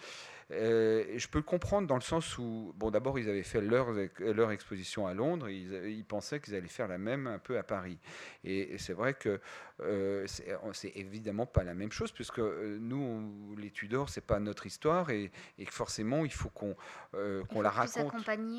Speaker 4: Euh, je peux le comprendre dans le sens où, bon, d'abord, ils avaient fait leur, exposition à Londres, ils, ils pensaient qu'ils allaient faire la même un peu à Paris. Et, c'est vrai que euh, c'est évidemment pas la même chose, puisque euh, nous, les Tudors, c'est pas notre histoire, et, et forcément, il faut qu'on euh, la raconte.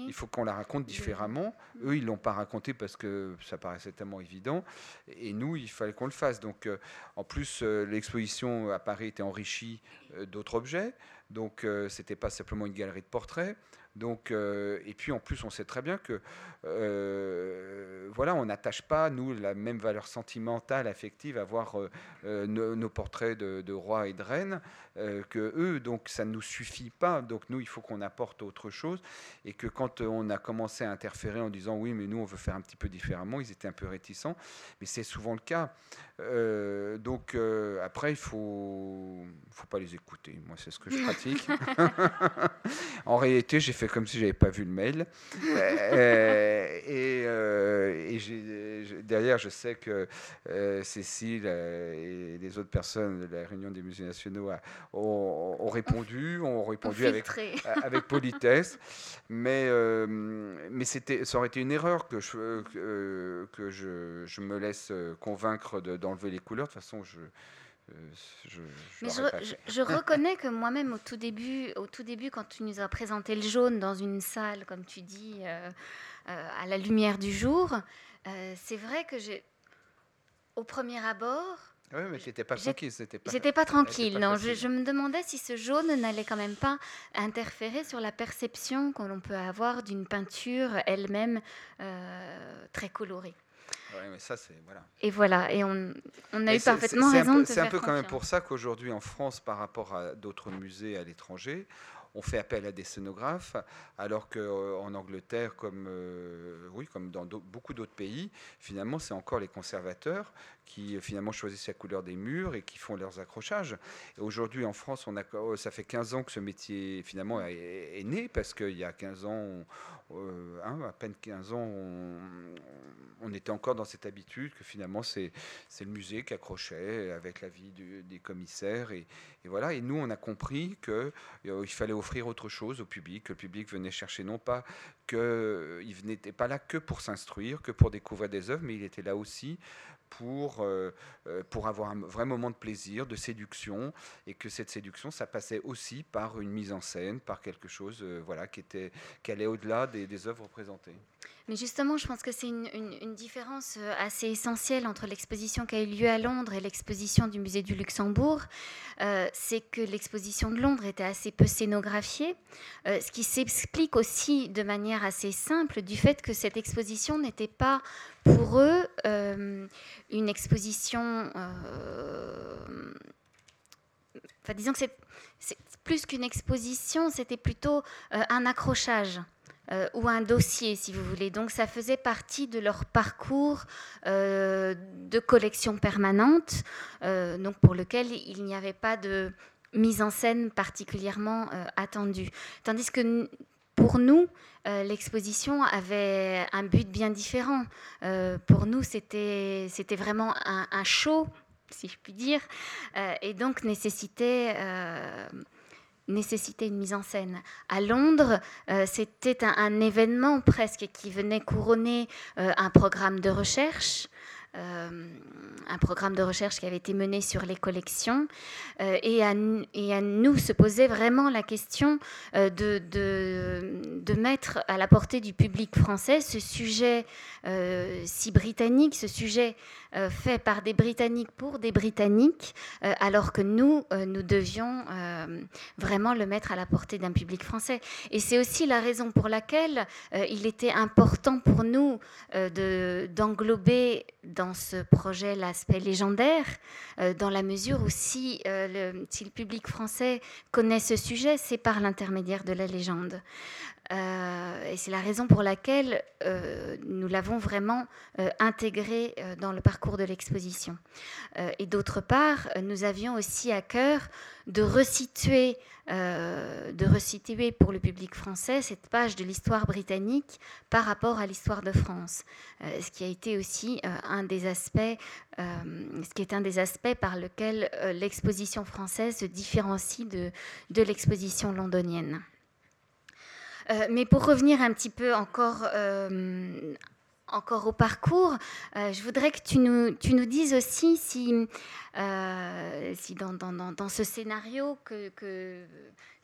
Speaker 4: Il faut qu'on la raconte différemment. Eux, ils l'ont pas raconté parce que ça paraissait tellement évident, et nous, il fallait qu'on le fasse. Donc, en plus, l'exposition à Paris était enrichie d'autres objets. Donc, euh, ce n'était pas simplement une galerie de portraits. Donc, euh, et puis en plus, on sait très bien que euh, voilà, on n'attache pas nous la même valeur sentimentale, affective à voir nos, portraits de, de, rois et de reines que eux. Donc, ça ne nous suffit pas. Donc, nous, il faut qu'on apporte autre chose. Et que quand on a commencé à interférer en disant oui, mais nous, on veut faire un petit peu différemment, ils étaient un peu réticents. Mais c'est souvent le cas. donc, après, il faut, faut pas les écouter. Moi, c'est ce que je pratique. en réalité, j'ai fait comme si j'avais pas vu le mail. Euh, et, euh, derrière, je sais que euh, Cécile et les autres personnes de la réunion des musées nationaux ont, répondu, ont répondu avec, avec politesse. Mais, mais c'était, ça aurait été une erreur que je, que, je, je me laisse convaincre d'enlever les couleurs. De toute façon, je
Speaker 3: je, Mais je, reconnais que moi-même, au tout début, au tout début, quand tu nous as présenté le jaune dans une salle, comme tu dis, euh, euh, à la lumière du jour, euh, c'est vrai que j'ai, au premier abord,
Speaker 4: oui, mais j'étais pas tranquille.
Speaker 3: Pas, j'étais pas tranquille, non. Je, je, me demandais si ce jaune n'allait quand même pas interférer sur la perception qu'on peut avoir d'une peinture elle-même très colorée
Speaker 4: mais ça, c'est voilà.
Speaker 3: Et voilà, et on, on a eu parfaitement raison
Speaker 4: C'est un peu quand même pour ça qu'aujourd'hui en France, par rapport à d'autres musées à l'étranger, on fait appel à des scénographes, alors qu'en euh, Angleterre, comme, euh, oui, comme dans beaucoup d'autres pays, finalement, c'est encore les conservateurs qui euh, finalement choisissent la couleur des murs et qui font leurs accrochages. aujourd'hui, en France, on a, ça fait 15 ans que ce métier finalement est, né, parce qu'il y a 15 ans, hein, à peine 15 ans, on, était encore dans cette habitude que finalement c'est le musée qui accrochait avec l'avis des commissaires. Et, voilà, et nous, on a compris qu'il fallait offrir autre chose au public, que le public venait chercher non pas qu'il n'était pas là que pour s'instruire, que pour découvrir des œuvres, mais il était là aussi pour, euh, euh, pour avoir un vrai moment de plaisir, de séduction, et que cette séduction, ça passait aussi par une mise en scène, par quelque chose euh, voilà, qui, était, qui allait au-delà des, des œuvres présentées.
Speaker 3: Mais justement, je pense que c'est une, différence assez essentielle entre l'exposition qui a eu lieu à Londres et l'exposition du musée du Luxembourg. c'est que l'exposition de Londres était assez peu scénographiée, ce qui s'explique aussi de manière assez simple du fait que cette exposition n'était pas pour eux, euh, une exposition, euh, enfin disons que c'est plus qu'une exposition, c'était plutôt euh, un accrochage. Ou un dossier, si vous voulez. Donc ça faisait partie de leur parcours de collection permanente, donc pour lequel il n'y avait pas de mise en scène particulièrement attendue. Tandis que pour nous, euh, l'exposition avait un but bien différent. Euh, pour nous, c'était vraiment un, show, si je puis dire, euh, et donc nécessitait, nécessitait une mise en scène. À Londres, c'était un, événement presque qui venait couronner un programme de recherche. Euh, un programme de recherche qui avait été mené sur les collections euh, et, à, nous se posait vraiment la question euh, de, mettre à la portée du public français ce sujet si britannique, ce sujet fait par des Britanniques pour des Britanniques, alors que nous, nous devions vraiment le mettre à la portée d'un public français. Et c'est aussi la raison pour laquelle il était important pour nous d'englober dans ce projet l'aspect légendaire, euh, dans la mesure où euh, si le public français connaît ce sujet, c'est par l'intermédiaire de la légende. Euh, et c'est la raison pour laquelle nous l'avons vraiment intégré dans le parcours de l'exposition. et d'autre part, nous avions aussi à cœur de resituer, de resituer pour le public français cette page de l'histoire britannique par rapport à l'histoire de France, ce qui a été aussi un des aspects, ce qui est un des aspects par lequel l'exposition française se différencie de l'exposition londonienne. Mais pour revenir un petit peu encore encore au parcours, euh, je voudrais que tu nous, tu nous dises aussi si, euh, si dans, dans, dans, ce scénario que, que,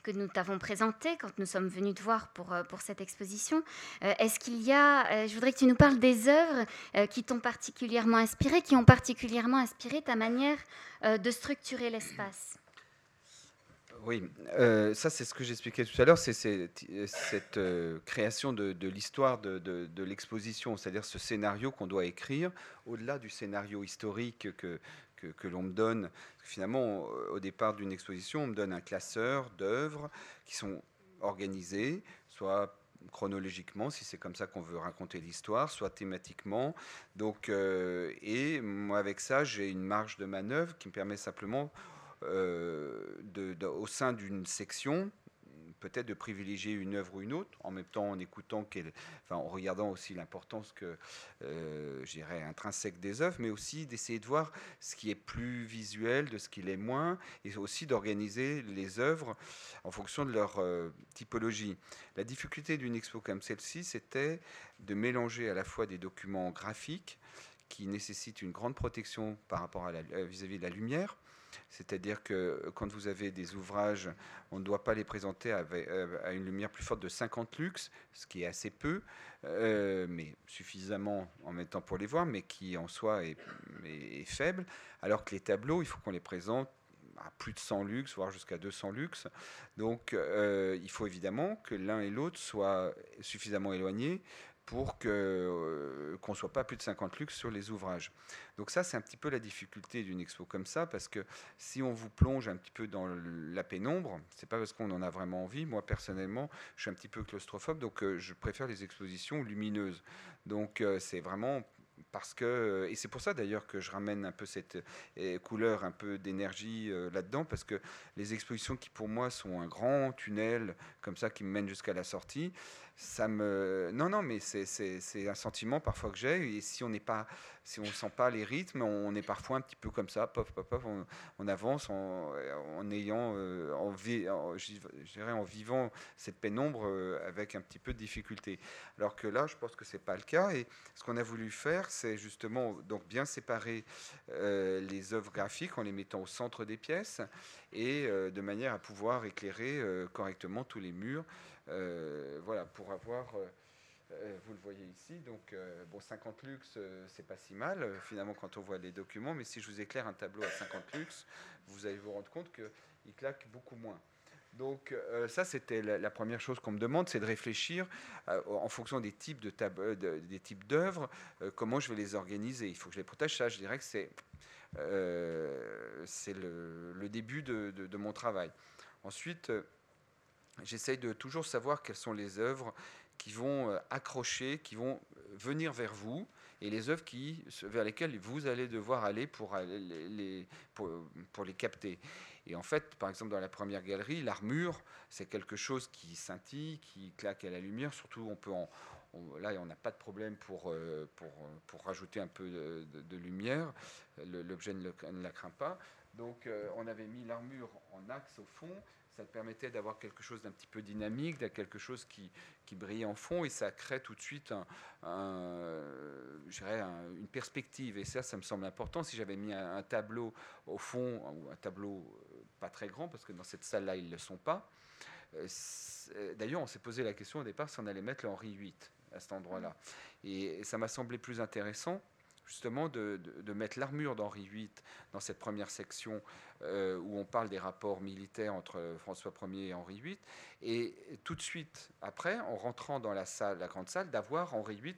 Speaker 3: que nous t'avons présenté quand nous sommes venus te voir pour, euh, pour cette exposition, est-ce qu'il y a, je voudrais que tu nous parles des œuvres qui t'ont particulièrement inspiré, qui ont particulièrement inspiré ta manière de structurer l'espace?
Speaker 4: Oui, euh, ça c'est ce que j'expliquais tout à l'heure, c'est cette, euh, création de, l'histoire de, l'exposition, c'est-à-dire ce scénario qu'on doit écrire au-delà du scénario historique que, que, l'on me donne. Finalement, au départ d'une exposition, on me donne un classeur d'œuvres qui sont organisées, soit chronologiquement, si c'est comme ça qu'on veut raconter l'histoire, soit thématiquement. Donc, euh, et moi, avec ça, j'ai une marge de manœuvre qui me permet simplement euh, au sein d'une section, peut-être de privilégier une œuvre ou une autre, en même temps en écoutant, en regardant aussi l'importance que, euh, intrinsèque des œuvres, mais aussi d'essayer de voir ce qui est plus visuel, de ce qui l'est moins, et aussi d'organiser les œuvres en fonction de leur euh, typologie. La difficulté d'une expo comme celle-ci, c'était de mélanger à la fois des documents graphiques qui nécessitent une grande protection par rapport à vis-à-vis -vis de la lumière, c'est-à-dire que quand vous avez des ouvrages, on ne doit pas les présenter euh, à une lumière plus forte de 50 lux, ce qui est assez peu, euh, mais suffisamment en même temps pour les voir, mais qui en soi est, faible, alors que les tableaux, il faut qu'on les présente à plus de 100 lux, voire jusqu'à 200 lux. Donc euh, il faut évidemment que l'un et l'autre soient suffisamment éloignés pour euh, qu'on ne soit pas plus de 50 luxe sur les ouvrages. Donc ça, c'est un petit peu la difficulté d'une expo comme ça, parce que si on vous plonge un petit peu dans la pénombre, c'est pas parce qu'on en a vraiment envie. Moi, personnellement, je suis un petit peu claustrophobe, donc euh, je préfère les expositions lumineuses. Donc euh, c'est vraiment parce que et c'est pour ça d'ailleurs que je ramène un peu cette couleur un peu d'énergie là-dedans parce que les expositions qui pour moi sont un grand tunnel comme ça qui me mène jusqu'à la sortie non non mais c'est un sentiment parfois que j'ai et si on n'est pas si on sent pas les rythmes on est parfois un petit peu comme ça pop pop pop on, avance en, ayant euh, en, vivant cette pénombre euh, avec un petit peu de difficulté. Alors que là je pense que c'est pas le cas et ce qu'on a voulu faire c'est justement donc bien séparer euh, les œuvres graphiques en les mettant au centre des pièces et de manière à pouvoir éclairer correctement tous les murs voilà, pour avoir, euh, euh, vous le voyez ici, donc bon, 50 lux, c'est pas si mal finalement quand on voit les documents, mais si je vous éclaire un tableau à 50 lux, vous allez vous rendre compte qu'il claque beaucoup moins. Donc ça, c'était la, première chose qu'on me demande, c'est de réfléchir en fonction des types de des types d'œuvres, comment je vais les organiser. Il faut que je les protège. Ça, je dirais que c'est c'est le, début de, mon travail. Ensuite, j'essaye de toujours savoir quelles sont les œuvres qui vont euh, accrocher, qui vont euh, venir vers vous, et les œuvres qui, vers lesquelles vous allez devoir aller pour, les, pour, les capter. Et en fait, par exemple, dans la première galerie, l'armure, c'est quelque chose qui scintille, qui claque à la lumière. Surtout, on peut en, là, on n'a pas de problème pour, euh, pour, pour, rajouter un peu de, lumière. L'objet ne, la craint pas. Donc, on avait mis l'armure en axe au fond ça permettait d'avoir quelque chose d'un petit peu dynamique, d'avoir quelque chose qui, qui brille en fond, et ça crée tout de suite un, une perspective. Et ça, ça me semble important. Si j'avais mis un, tableau au fond, ou un tableau euh, pas très grand, parce que dans cette salle-là, ils ne le sont pas. Euh, euh, d'ailleurs, on s'est posé la question au départ si on allait mettre le Henri VIII à cet endroit-là. Et ça m'a semblé plus intéressant justement de, mettre l'armure d'Henri VIII dans cette première section euh, où on parle des rapports militaires entre François Ier et Henri VIII, et tout de suite après, en rentrant dans la grande salle, d'avoir Henri VIII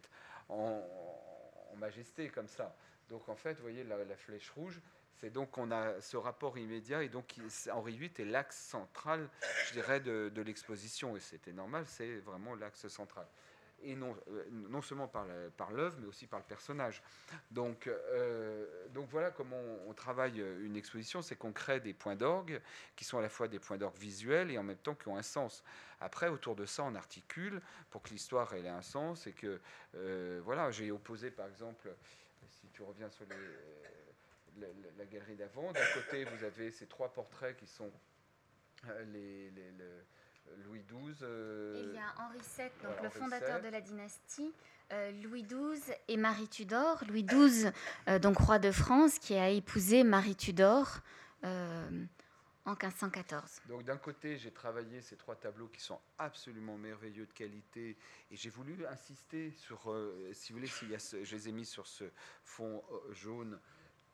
Speaker 4: en, majesté comme ça. Donc en fait, vous voyez la, flèche rouge, c'est donc on a ce rapport immédiat et donc Henri VIII est l'axe central, je dirais, de l'exposition. Et c'était normal, c'est vraiment l'axe central et non, euh, non seulement par, l'œuvre, mais aussi par le personnage. Donc, euh, donc voilà comment on, travaille une exposition, c'est qu'on crée des points d'orgue qui sont à la fois des points d'orgue visuels et en même temps qui ont un sens. Après, autour de ça, on articule pour que l'histoire ait un sens et que, euh, voilà, j'ai opposé par exemple, si tu reviens sur la, galerie d'avant. D'un côté, vous avez ces trois portraits qui sont les, Louis XII.
Speaker 3: il y a Henri VII, donc le fondateur de la dynastie, Louis XII et Marie Tudor. Louis XII, donc roi de France, qui a épousé Marie Tudor en 1514.
Speaker 4: Donc d'un côté, j'ai travaillé ces trois tableaux qui sont absolument merveilleux de qualité et j'ai voulu insister sur, euh, si vous voulez, s'il y a je les ai mis sur ce fond euh, jaune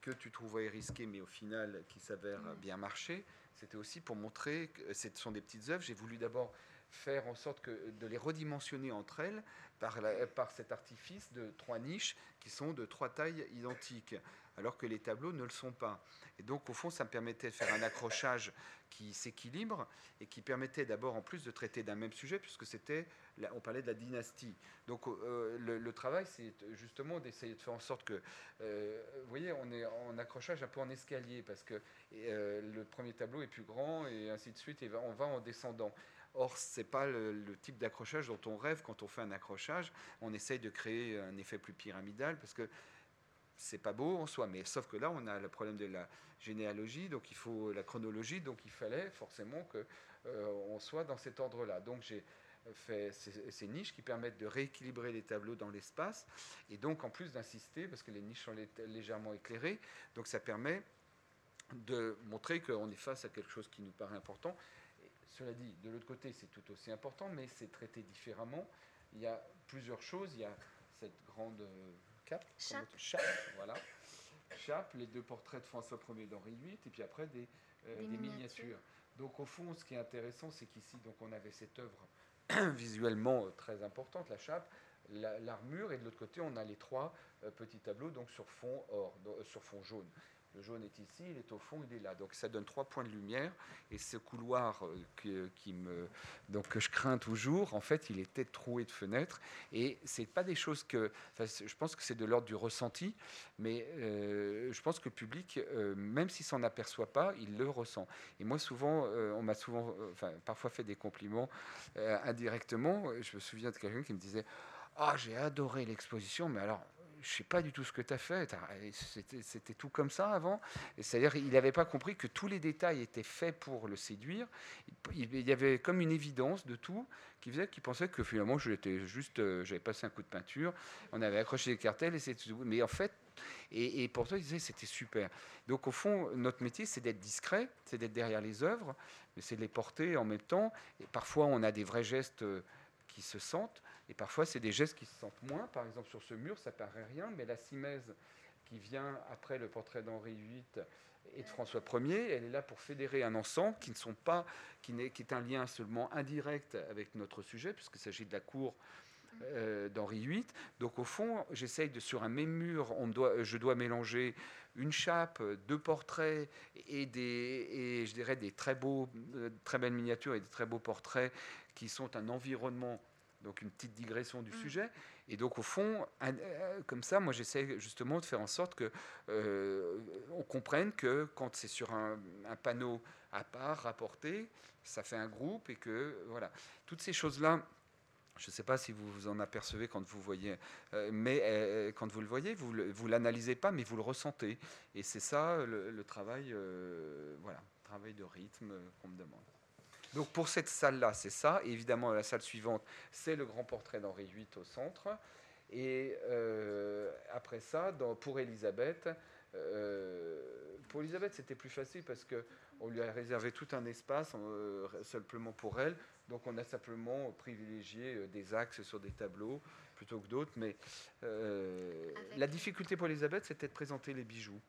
Speaker 4: que tu trouvais risqué mais au final qui s'avère mm. bien marcher. C'était aussi pour montrer que ce sont des petites œuvres. J'ai voulu d'abord faire en sorte de les redimensionner entre elles par cet artifice de trois niches qui sont de trois tailles identiques, alors que les tableaux ne le sont pas. Et donc, au fond, ça me permettait de faire un accrochage qui s'équilibre et qui permettait d'abord, en plus, de traiter d'un même sujet, puisque c'était, on parlait de la dynastie. Donc, euh, le, travail, c'est justement d'essayer de faire en sorte que, euh, vous voyez, on est en accrochage un peu en escalier, parce que euh, le premier tableau est plus grand et ainsi de suite, et on va en descendant. Or, ce n'est pas le, le type d'accrochage dont on rêve quand on fait un accrochage. On essaye de créer un effet plus pyramidal, parce que c'est pas beau en soi, mais sauf que là, on a le problème de la généalogie, donc il faut la chronologie, donc il fallait forcément que euh, on soit dans cet ordre-là. Donc j'ai fait ces, niches qui permettent de rééquilibrer les tableaux dans l'espace, et donc en plus d'insister, parce que les niches sont légèrement éclairées, donc ça permet de montrer qu'on est face à quelque chose qui nous paraît important. cela dit, de l'autre côté, c'est tout aussi important, mais c'est traité différemment. Il y a plusieurs choses. Il y a cette grande
Speaker 3: Chape.
Speaker 4: voilà. Chape, les deux portraits de François Ier d'Henri VIII, et puis après des, euh, miniatures. Donc au fond, ce qui est intéressant, c'est qu'ici, donc on avait cette œuvre visuellement euh, très importante, la chape, l'armure, et de l'autre côté, on a les trois euh, petits tableaux, donc sur fond or, sur fond jaune. Le jaune est ici, il est au fond, il est là. Donc ça donne trois points de lumière. Et ce couloir euh, que, qui me, donc, que je crains toujours, en fait, il était troué de fenêtres. Et c'est pas des choses que. Je pense que c'est de l'ordre du ressenti, mais euh, je pense que le public, euh, même s'il s'en aperçoit pas, il le ressent. Et moi, souvent, on m'a souvent, enfin, parfois fait des compliments indirectement. Je me souviens de quelqu'un qui me disait Ah, j'ai adoré l'exposition, mais alors je sais pas du tout ce que tu as fait. C'était tout comme ça avant. C'est-à-dire qu'il n'avait pas compris que tous les détails étaient faits pour le séduire. Il y avait comme une évidence de tout qui faisait qu'il pensait que finalement j'étais juste, euh, j'avais passé un coup de peinture, on avait accroché des cartels et c'est. Mais en fait, et, et pour toi, il disait c'était super. Donc au fond, notre métier, c'est d'être discret, c'est d'être derrière les œuvres, mais c'est de les porter en même temps. Et parfois, on a des vrais gestes euh, qui se sentent. Et parfois, c'est des gestes qui se sentent moins. Par exemple, sur ce mur, ça paraît rien, mais la simèse qui vient après le portrait d'Henri VIII et de François Ier, elle est là pour fédérer un ensemble qui ne sont pas, qui, est, qui est un lien seulement indirect avec notre sujet, puisqu'il s'agit de la cour euh, d'Henri VIII. Donc au fond, j'essaye de sur un même mur, on doit, je dois mélanger une chape, deux portraits et des, et je dirais des très beaux, euh, très belles miniatures et des très beaux portraits qui sont un environnement donc une petite digression du mm. sujet. Et donc au fond, euh, comme ça, moi j'essaie justement de faire en sorte que euh, on comprenne que quand c'est sur un, panneau à part rapporté, ça fait un groupe et que voilà, toutes ces choses-là. Je ne sais pas si vous vous en apercevez quand vous voyez, euh, mais quand vous le voyez, vous ne l'analysez pas, mais vous le ressentez. Et c'est ça le, le travail, voilà, travail de rythme qu'on me demande. Donc pour cette salle-là, c'est ça. évidemment, la salle suivante, c'est le grand portrait d'Henri VIII au centre. Et euh, après ça, pour Elisabeth, euh, pour Elisabeth, c'était plus facile parce qu'on lui a réservé tout un espace euh, simplement pour elle. Donc on a simplement privilégié des axes sur des tableaux plutôt que d'autres. Mais la difficulté pour Elisabeth, c'était de présenter les bijoux.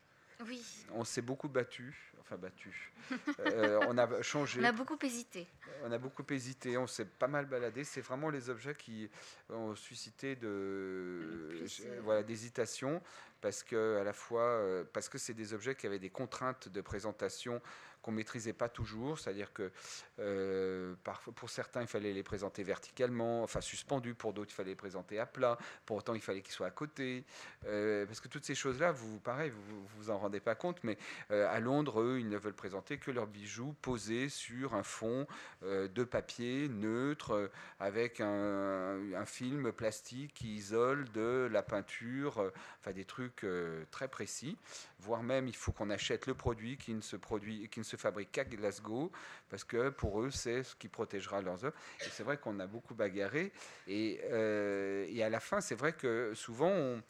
Speaker 3: Oui.
Speaker 4: On s'est beaucoup battu, enfin battu. Euh, on a changé.
Speaker 3: On a beaucoup hésité.
Speaker 4: On a beaucoup hésité, on s'est pas mal baladé. C'est vraiment les objets qui ont suscité de euh, voilà d'hésitation parce que à la fois euh, parce que c'est des objets qui avaient des contraintes de présentation qu'on maîtrisait pas toujours, c'est-à-dire que euh, pour certains, il fallait les présenter verticalement, enfin suspendus, pour d'autres, il fallait les présenter à plat, pour autant, il fallait qu'ils soient à côté, euh, parce que toutes ces choses-là, vous, pareil, vous vous en rendez pas compte, mais euh, à Londres, eux, ils ne veulent présenter que leurs bijoux posés sur un fond de papier neutre, avec un, film plastique qui isole de la peinture, enfin des trucs très précis, voire même, il faut qu'on achète le produit qui ne se produit, qui ne se fabrique qu'à Glasgow, parce que pour eux, c'est ce qui protégera leurs œuvres. Et c'est vrai qu'on a beaucoup bagarré. Et, euh, et à la fin, c'est vrai que souvent, on,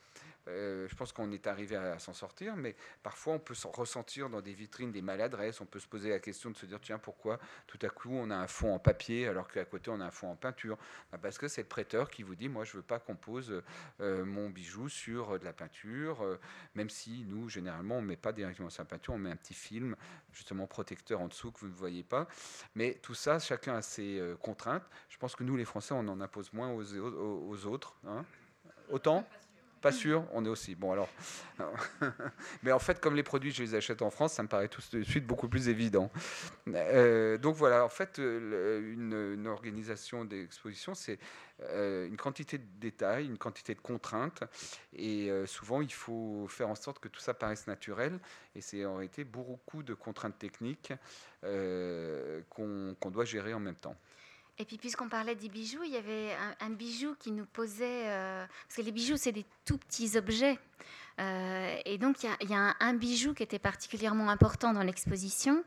Speaker 4: euh, je pense qu'on est arrivé à, s'en sortir, mais parfois on peut ressentir dans des vitrines des maladresses. On peut se poser la question de se dire tiens, pourquoi tout à coup on a un fond en papier alors qu'à côté on a un fond en peinture? Bah, Parce que c'est le prêteur qui vous dit moi je veux pas qu'on pose euh, mon bijou sur euh, de la peinture, même si nous généralement on met pas directement sur la peinture, on met un petit film justement protecteur en dessous que vous ne voyez pas. Mais tout ça, chacun a ses contraintes. Je pense que nous les Français on en impose moins aux, aux, autres. Hein Autant? Pas sûr, on est aussi. Mais en fait, comme les produits, je les achète en France, ça me paraît tout de suite beaucoup plus évident. Euh, donc voilà, en fait, euh, une, organisation d'exposition, c'est euh, une quantité de détails, une quantité de contraintes. Et souvent, il faut faire en sorte que tout ça paraisse naturel. Et c'est en réalité beaucoup de contraintes techniques qu'on doit gérer en même temps.
Speaker 3: Et puis, puisqu'on parlait des bijoux, il y avait un, bijou qui nous posait. Euh, parce que les bijoux, c'est des tout petits objets. Euh, et donc, il y a, un, bijou qui était particulièrement important dans l'exposition,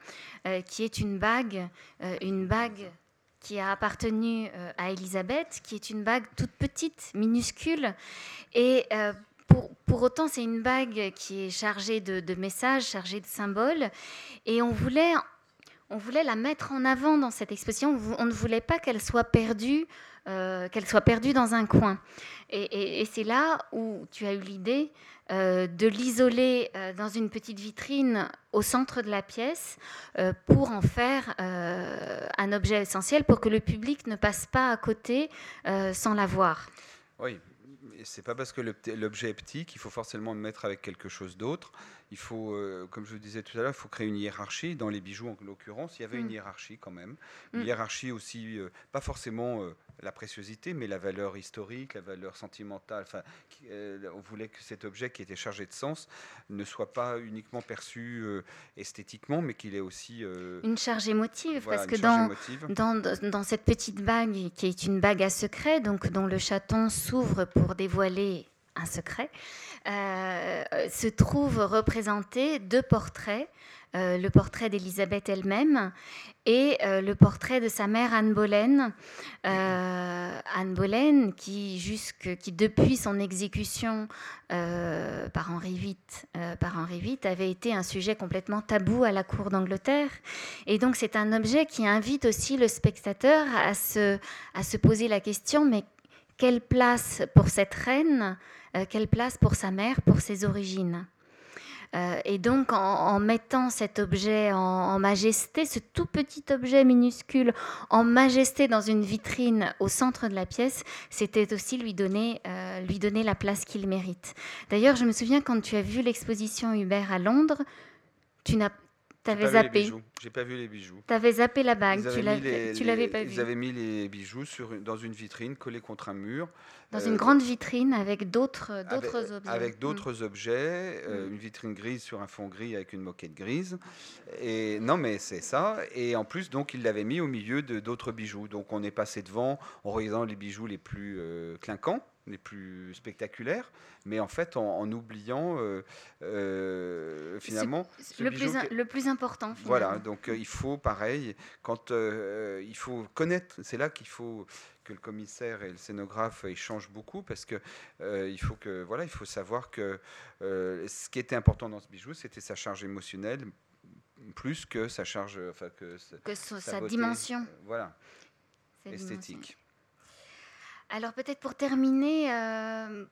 Speaker 3: euh, qui est une bague, une bague qui a appartenu à Elisabeth, qui est une bague toute petite, minuscule. Et pour, pour, autant, c'est une bague qui est chargée de, de messages, chargée de symboles. Et on voulait on voulait la mettre en avant dans cette exposition. On ne voulait pas qu'elle soit perdue, euh, qu'elle soit perdue dans un coin. Et, c'est là où tu as eu l'idée euh, de l'isoler euh, dans une petite vitrine au centre de la pièce pour en faire un objet essentiel pour que le public ne passe pas à côté sans la voir.
Speaker 4: Oui, c'est pas parce que l'objet est petit qu'il faut forcément le mettre avec quelque chose d'autre il faut, euh, comme je vous disais tout à l'heure, il faut créer une hiérarchie. Dans les bijoux, en l'occurrence, il y avait une mm. hiérarchie quand même. Une mm. hiérarchie aussi, euh, pas forcément euh, la préciosité, mais la valeur historique, la valeur sentimentale. Enfin, on voulait que cet objet qui était chargé de sens ne soit pas uniquement perçu esthétiquement, mais qu'il ait aussi...
Speaker 3: une charge émotive, parce que dans, dans, dans, cette petite bague, qui est une bague à secret, donc dont le chaton s'ouvre pour dévoiler secret, euh, se trouvent représentés deux portraits. Euh, le portrait d'Elisabeth elle-même et euh, le portrait de sa mère Anne Boleyn. Anne Boleyn qui, jusque, qui, depuis son exécution par, Henri VIII, par Henri VIII, avait été un sujet complètement tabou à la cour d'Angleterre. Et donc c'est un objet qui invite aussi le spectateur à se, à se poser la question, mais quelle place pour cette reine quelle place pour sa mère, pour ses origines. Euh, et donc, en, mettant cet objet en, majesté, ce tout petit objet minuscule en majesté dans une vitrine au centre de la pièce, c'était aussi lui donner, euh, lui donner la place qu'il mérite. D'ailleurs, je me souviens quand tu as vu l'exposition Hubert à Londres, tu n'as
Speaker 4: T'avais zappé. J'ai pas vu les bijoux.
Speaker 3: T'avais zappé la bague. Tu l'avais pas vu.
Speaker 4: Ils avaient mis les bijoux sur, dans une vitrine collée contre un mur.
Speaker 3: Dans une euh, grande vitrine avec d'autres objets.
Speaker 4: Avec d'autres mm. objets, euh, mm. une vitrine grise sur un fond gris avec une moquette grise. Et non, mais c'est ça. Et en plus, donc, ils l'avaient mis au milieu de d'autres bijoux. Donc, on est passé devant en regardant les bijoux les plus euh, clinquants les plus spectaculaires, mais en fait en, oubliant euh, euh, finalement
Speaker 3: le, plus le plus important.
Speaker 4: Voilà, donc euh, il faut pareil, quand il faut connaître, c'est là qu'il faut que le commissaire et le scénographe échangent beaucoup parce que il faut que voilà, il faut savoir que ce qui était important dans ce bijou, c'était sa charge émotionnelle plus que sa charge, enfin que,
Speaker 3: sa, dimension.
Speaker 4: voilà, esthétique.
Speaker 3: Alors peut-être pour terminer, euh,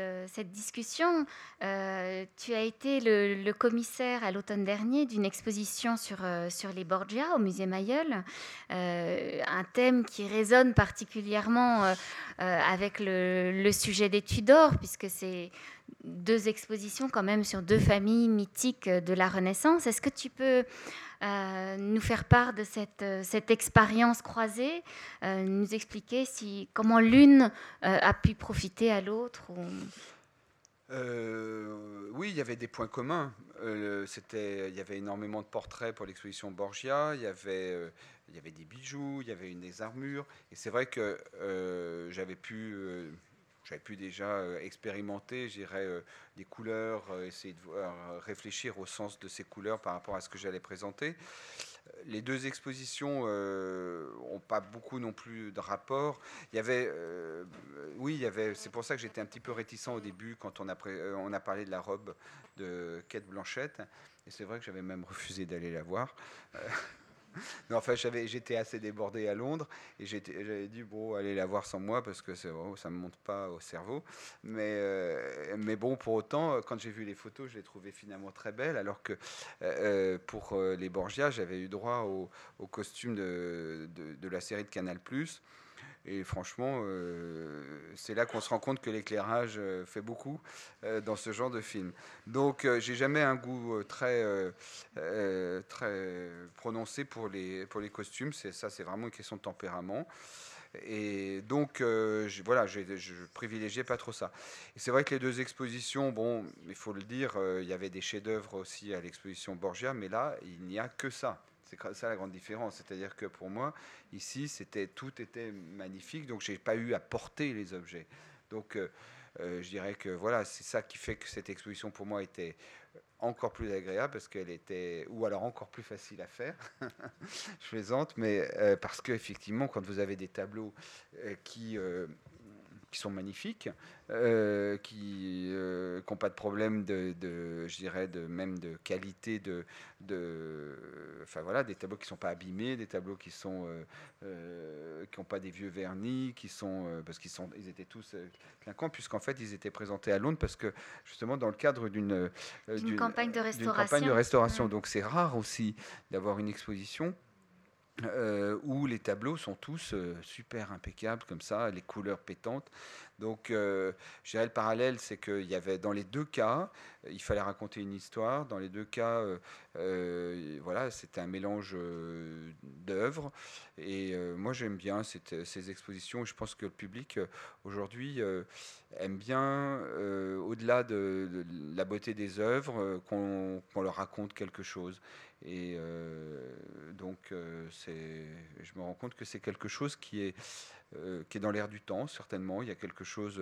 Speaker 3: euh, cette discussion, euh, tu as été le, commissaire à l'automne dernier d'une exposition sur, sur les Borgia au musée Mayol, un thème qui résonne particulièrement avec le, le sujet des Tudors, puisque c'est deux expositions quand même sur deux familles mythiques de la Renaissance. Est-ce que tu peux nous faire part de cette, cette expérience croisée, nous expliquer si, comment l'une a pu profiter à l'autre
Speaker 4: oui, il y avait des points communs. il y avait énormément de portraits pour l'exposition Borgia. Il y avait, il y avait des bijoux, il y avait une des armures. Et c'est vrai que j'avais pu j'avais pu déjà euh, expérimenter, j'irais, euh, les couleurs, euh, essayer de réfléchir au sens de ces couleurs par rapport à ce que j'allais présenter. Les deux expositions n'ont pas beaucoup non plus de rapport. Il y avait, oui, il y avait. C'est pour ça que j'étais un petit peu réticent au début quand on a, on a parlé de la robe de Kate Blanchette. Et c'est vrai que j'avais même refusé d'aller la voir. Non, enfin, j'étais assez débordé à Londres et j'avais dit, bon, allez la voir sans moi parce que ça ne me monte pas au cerveau. Mais, euh, mais bon, pour autant, quand j'ai vu les photos, je les trouvais finalement très belles. Alors que euh, pour euh, les Borgia, j'avais eu droit au, costume de, la série de Canal. Et franchement, euh, c'est là qu'on se rend compte que l'éclairage euh, fait beaucoup euh, dans ce genre de film. Donc, j'ai jamais un goût très, très prononcé pour les, pour les costumes. C'est ça, c'est vraiment une question de tempérament. Et donc, voilà, je privilégiais pas trop ça. C'est vrai que les deux expositions, bon, il faut le dire, il y avait des chefs-d'œuvre aussi à l'exposition Borgia, mais là, il n'y a que ça. C'est ça la grande différence. C'est-à-dire que pour moi, ici, tout était magnifique, donc j'ai pas eu à porter les objets. Donc, euh, euh, je dirais que voilà, c'est ça qui fait que cette exposition pour moi était encore plus agréable parce qu'elle était, ou alors encore plus facile à faire. je plaisante, mais euh, parce qu'effectivement, quand vous avez des tableaux qui qui sont magnifiques, euh, qui n'ont euh, pas de problème de, je dirais, de, même de qualité, de, de, enfin voilà, des tableaux qui ne sont pas abîmés, des tableaux qui sont, euh, qui n'ont pas des vieux vernis, qui sont, parce qu'ils sont, ils étaient tous clinquants, puisqu'en fait ils étaient présentés à Londres parce que justement dans le cadre d'une,
Speaker 3: campagne de restauration.
Speaker 4: Campagne de restauration. Donc c'est rare aussi d'avoir une exposition euh, où les tableaux sont tous euh, super impeccables comme ça, les couleurs pétantes. Donc, euh, je dirais le parallèle, c'est qu'il y avait dans les deux cas, il fallait raconter une histoire. Dans les deux cas, voilà, c'était un mélange d'œuvres. Et moi, j'aime bien ces expositions. Je pense que le public aujourd'hui aime bien, au-delà de, la beauté des œuvres, qu'on leur raconte quelque chose. Et euh, donc, euh, je me rends compte que c'est quelque chose qui est, euh, qui est dans l'air du temps, certainement. Il y a quelque chose,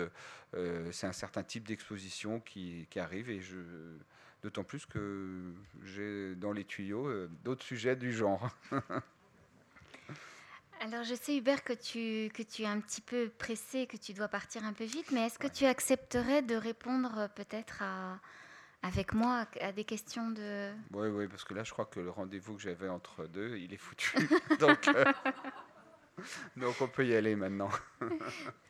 Speaker 4: c'est un certain type d'exposition qui, qui, arrive, et je, d'autant plus que j'ai dans les tuyaux d'autres sujets du genre.
Speaker 3: Alors, je sais, Hubert, que tu, que tu es un petit peu pressé, que tu dois partir un peu vite, mais est-ce que tu accepterais de répondre peut-être à, avec moi à des questions de...
Speaker 4: Oui, oui, parce que là, je crois que le rendez-vous que j'avais entre deux, il est foutu. donc, euh, donc, on peut y aller maintenant.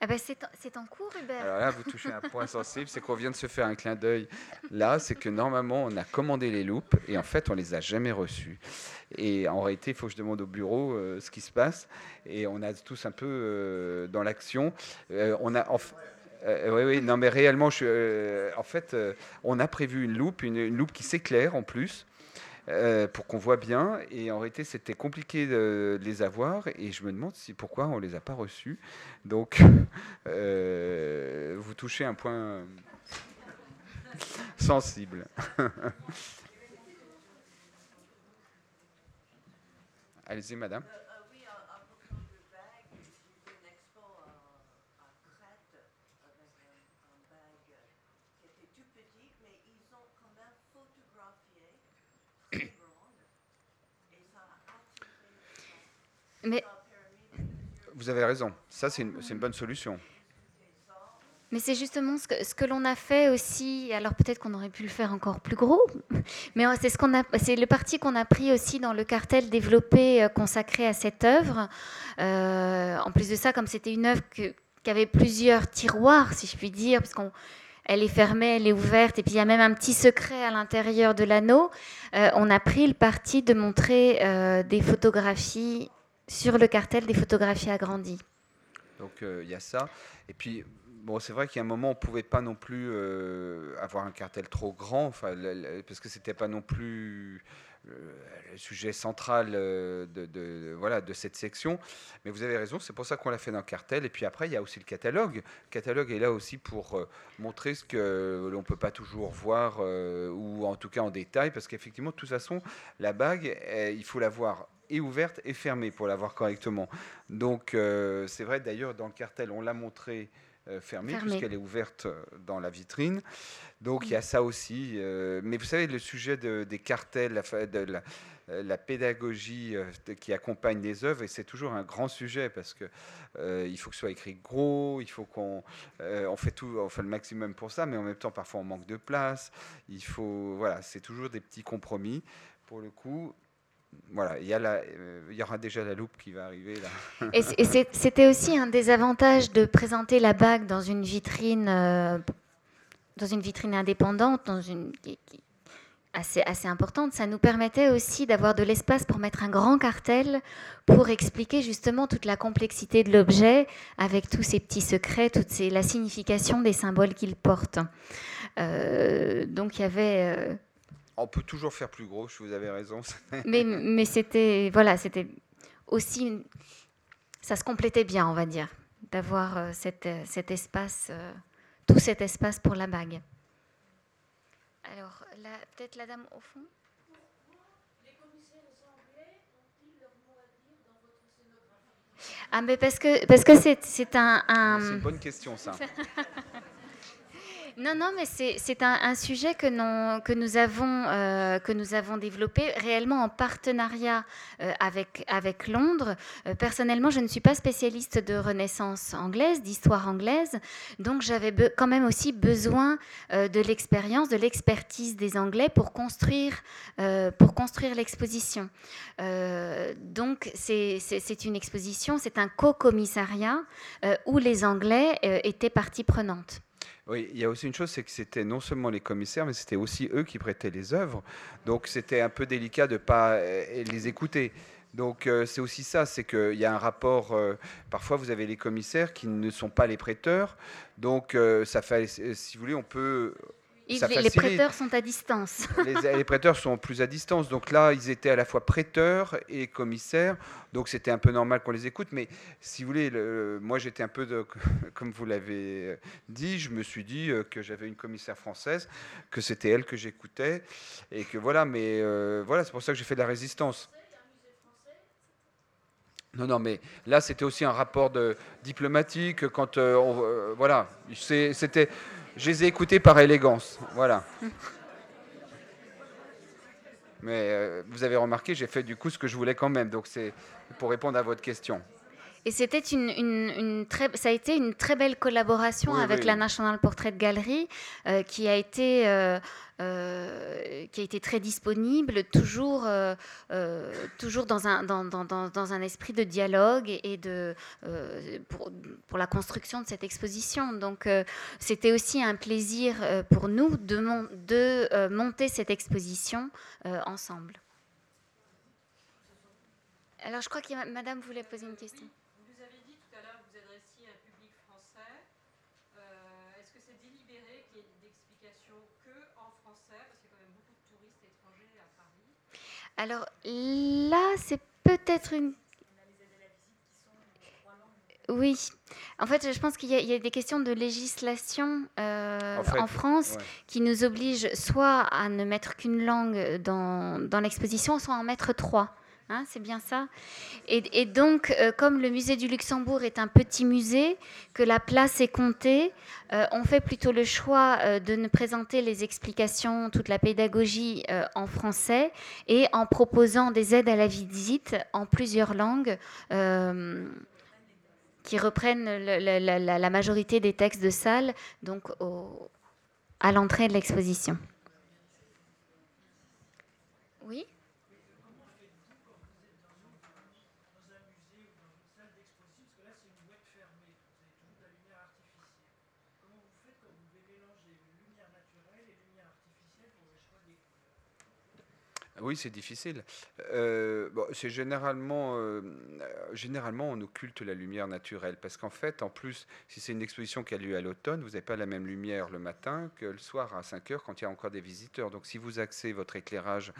Speaker 3: Ah ben c'est en cours, Hubert.
Speaker 4: Alors là, vous touchez un point sensible, c'est qu'on vient de se faire un clin d'œil. Là, c'est que normalement, on a commandé les loupes et en fait, on les a jamais reçues. Et en réalité, il faut que je demande au bureau euh, ce qui se passe. Et on a tous un peu euh, dans l'action. Euh, on a. oui, oui, non, mais réellement, en fait, on a prévu une loupe, une loupe qui s'éclaire en plus. Euh, pour qu'on voit bien. Et en réalité, c'était compliqué de les avoir. Et je me demande si pourquoi on les a pas reçus. Donc, euh, vous touchez un point sensible. Allez-y, madame.
Speaker 3: Mais...
Speaker 4: Vous avez raison, ça c'est une, une, bonne solution.
Speaker 3: Mais c'est justement ce que, ce que l'on a fait aussi. Alors peut-être qu'on aurait pu le faire encore plus gros, mais c'est ce qu'on a, c'est le parti qu'on a pris aussi dans le cartel développé euh, consacré à cette œuvre. Euh, en plus de ça, comme c'était une œuvre que, qui avait plusieurs tiroirs, si je puis dire, puisqu'on elle est fermée, elle est ouverte, et puis il y a même un petit secret à l'intérieur de l'anneau. on a pris le parti de montrer des photographies sur le cartel, des photographies agrandies.
Speaker 4: Donc il y a ça. Et puis Bon, c'est vrai qu'il y a un moment, on ne pouvait pas non plus avoir un cartel trop grand, parce que c'était pas non plus le sujet central euh, de, voilà, de cette section. Mais vous avez raison, c'est pour ça qu'on l'a fait dans le cartel. Et puis après, il y a aussi le catalogue. Le catalogue est là aussi pour euh, montrer ce que l'on ne peut pas toujours voir, euh, ou en tout cas en détail, parce qu'effectivement, de toute façon, la bague, il faut la voir et ouverte et fermée pour la voir correctement. Donc c'est vrai, d'ailleurs, dans le cartel, on l'a montré fermée, puisqu'elle est ouverte dans la vitrine. Donc il y a ça aussi. Euh, mais vous savez, le sujet des cartels, la, de la, euh, pédagogie euh, qui accompagne les œuvres, et c'est toujours un grand sujet parce que il faut que ce soit écrit gros, il faut qu'on on fait tout, on fait le maximum pour ça, mais en même temps parfois on manque de place. Il faut, voilà, c'est toujours des petits compromis. Pour le coup, voilà, il y, a il y aura déjà la loupe qui va arriver là.
Speaker 3: Et c'était aussi un des avantages de présenter la bague dans une vitrine dans une vitrine indépendante, dans une assez, assez importante, ça nous permettait aussi d'avoir de l'espace pour mettre un grand cartel pour expliquer justement toute la complexité de l'objet avec tous ces petits secrets, toute ces, la signification des symboles qu'il porte. Euh, donc il y avait. Euh,
Speaker 4: On peut toujours faire plus gros, vous avez raison.
Speaker 3: mais mais c'était voilà, c'était aussi ça se complétait bien, on va dire, d'avoir euh, cet espace tout cet espace pour la bague. Alors, peut-être la dame au fond? Ah, mais parce que c'est parce que c'est un, un...
Speaker 4: C'est une bonne question, ça.
Speaker 3: Non, non, mais c'est un, sujet que, que, nous avons, euh, que nous avons développé réellement en partenariat euh, avec, avec Londres. Euh, personnellement, je ne suis pas spécialiste de Renaissance anglaise, d'histoire anglaise, donc j'avais quand même aussi besoin de l'expérience, de l'expertise des Anglais pour construire, pour construire l'exposition. donc c'est une exposition, c'est un co-commissariat où les Anglais étaient partie prenante.
Speaker 4: Oui, il y a aussi une chose, c'est que c'était non seulement les commissaires, mais c'était aussi eux qui prêtaient les œuvres. Donc c'était un peu délicat de ne pas euh, les écouter. Donc euh, c'est aussi ça, c'est qu'il y a un rapport, euh, parfois vous avez les commissaires qui ne sont pas les prêteurs, donc ça fait, si vous voulez, on peut
Speaker 3: les prêteurs sont à distance.
Speaker 4: les, prêteurs sont plus à distance. Donc là, ils étaient à la fois prêteurs et commissaires. Donc c'était un peu normal qu'on les écoute. Mais si vous voulez, moi j'étais un peu, de, comme vous l'avez dit, je me suis dit euh, que j'avais une commissaire française, que c'était elle que j'écoutais. Et que voilà, mais euh, voilà, c'est pour ça que j'ai fait de la résistance. Non, non, mais là, c'était aussi un rapport de, diplomatique. Quand euh, on, voilà, c'était je les ai écoutés par élégance. Voilà. Mais euh, vous avez remarqué, j'ai fait du coup ce que je voulais quand même. Donc c'est pour répondre à votre question.
Speaker 3: Et c'était une, très, ça a été une très belle collaboration avec la National Portrait Gallery, euh, qui a été euh, euh, qui a été très disponible, toujours toujours dans un dans, dans, dans, un esprit de dialogue et, de pour, pour, la construction de cette exposition. Donc c'était aussi un plaisir pour nous de, de monter cette exposition ensemble. Alors, je crois que Madame voulait poser une question. Alors là, c'est peut-être une... Oui. En fait, je pense qu'il y, a des questions de législation euh, en, France qui nous obligent soit à ne mettre qu'une langue dans, dans l'exposition, soit à en mettre trois. Hein, c'est bien ça. Et, donc, euh, comme le musée du Luxembourg est un petit musée, que la place est comptée, euh, on fait plutôt le choix euh, de ne présenter les explications, toute la pédagogie en français et en proposant des aides à la visite en plusieurs langues qui reprennent la, majorité des textes de salle donc à l'entrée de l'exposition. Oui?
Speaker 4: Oui, c'est difficile. Euh, c'est généralement, euh, généralement, on occulte la lumière naturelle parce qu'en fait, en plus, si c'est une exposition qui a lieu à l'automne, vous n'avez pas la même lumière le matin que le soir à 5 heures quand il y a encore des visiteurs. Donc, si vous axez votre éclairage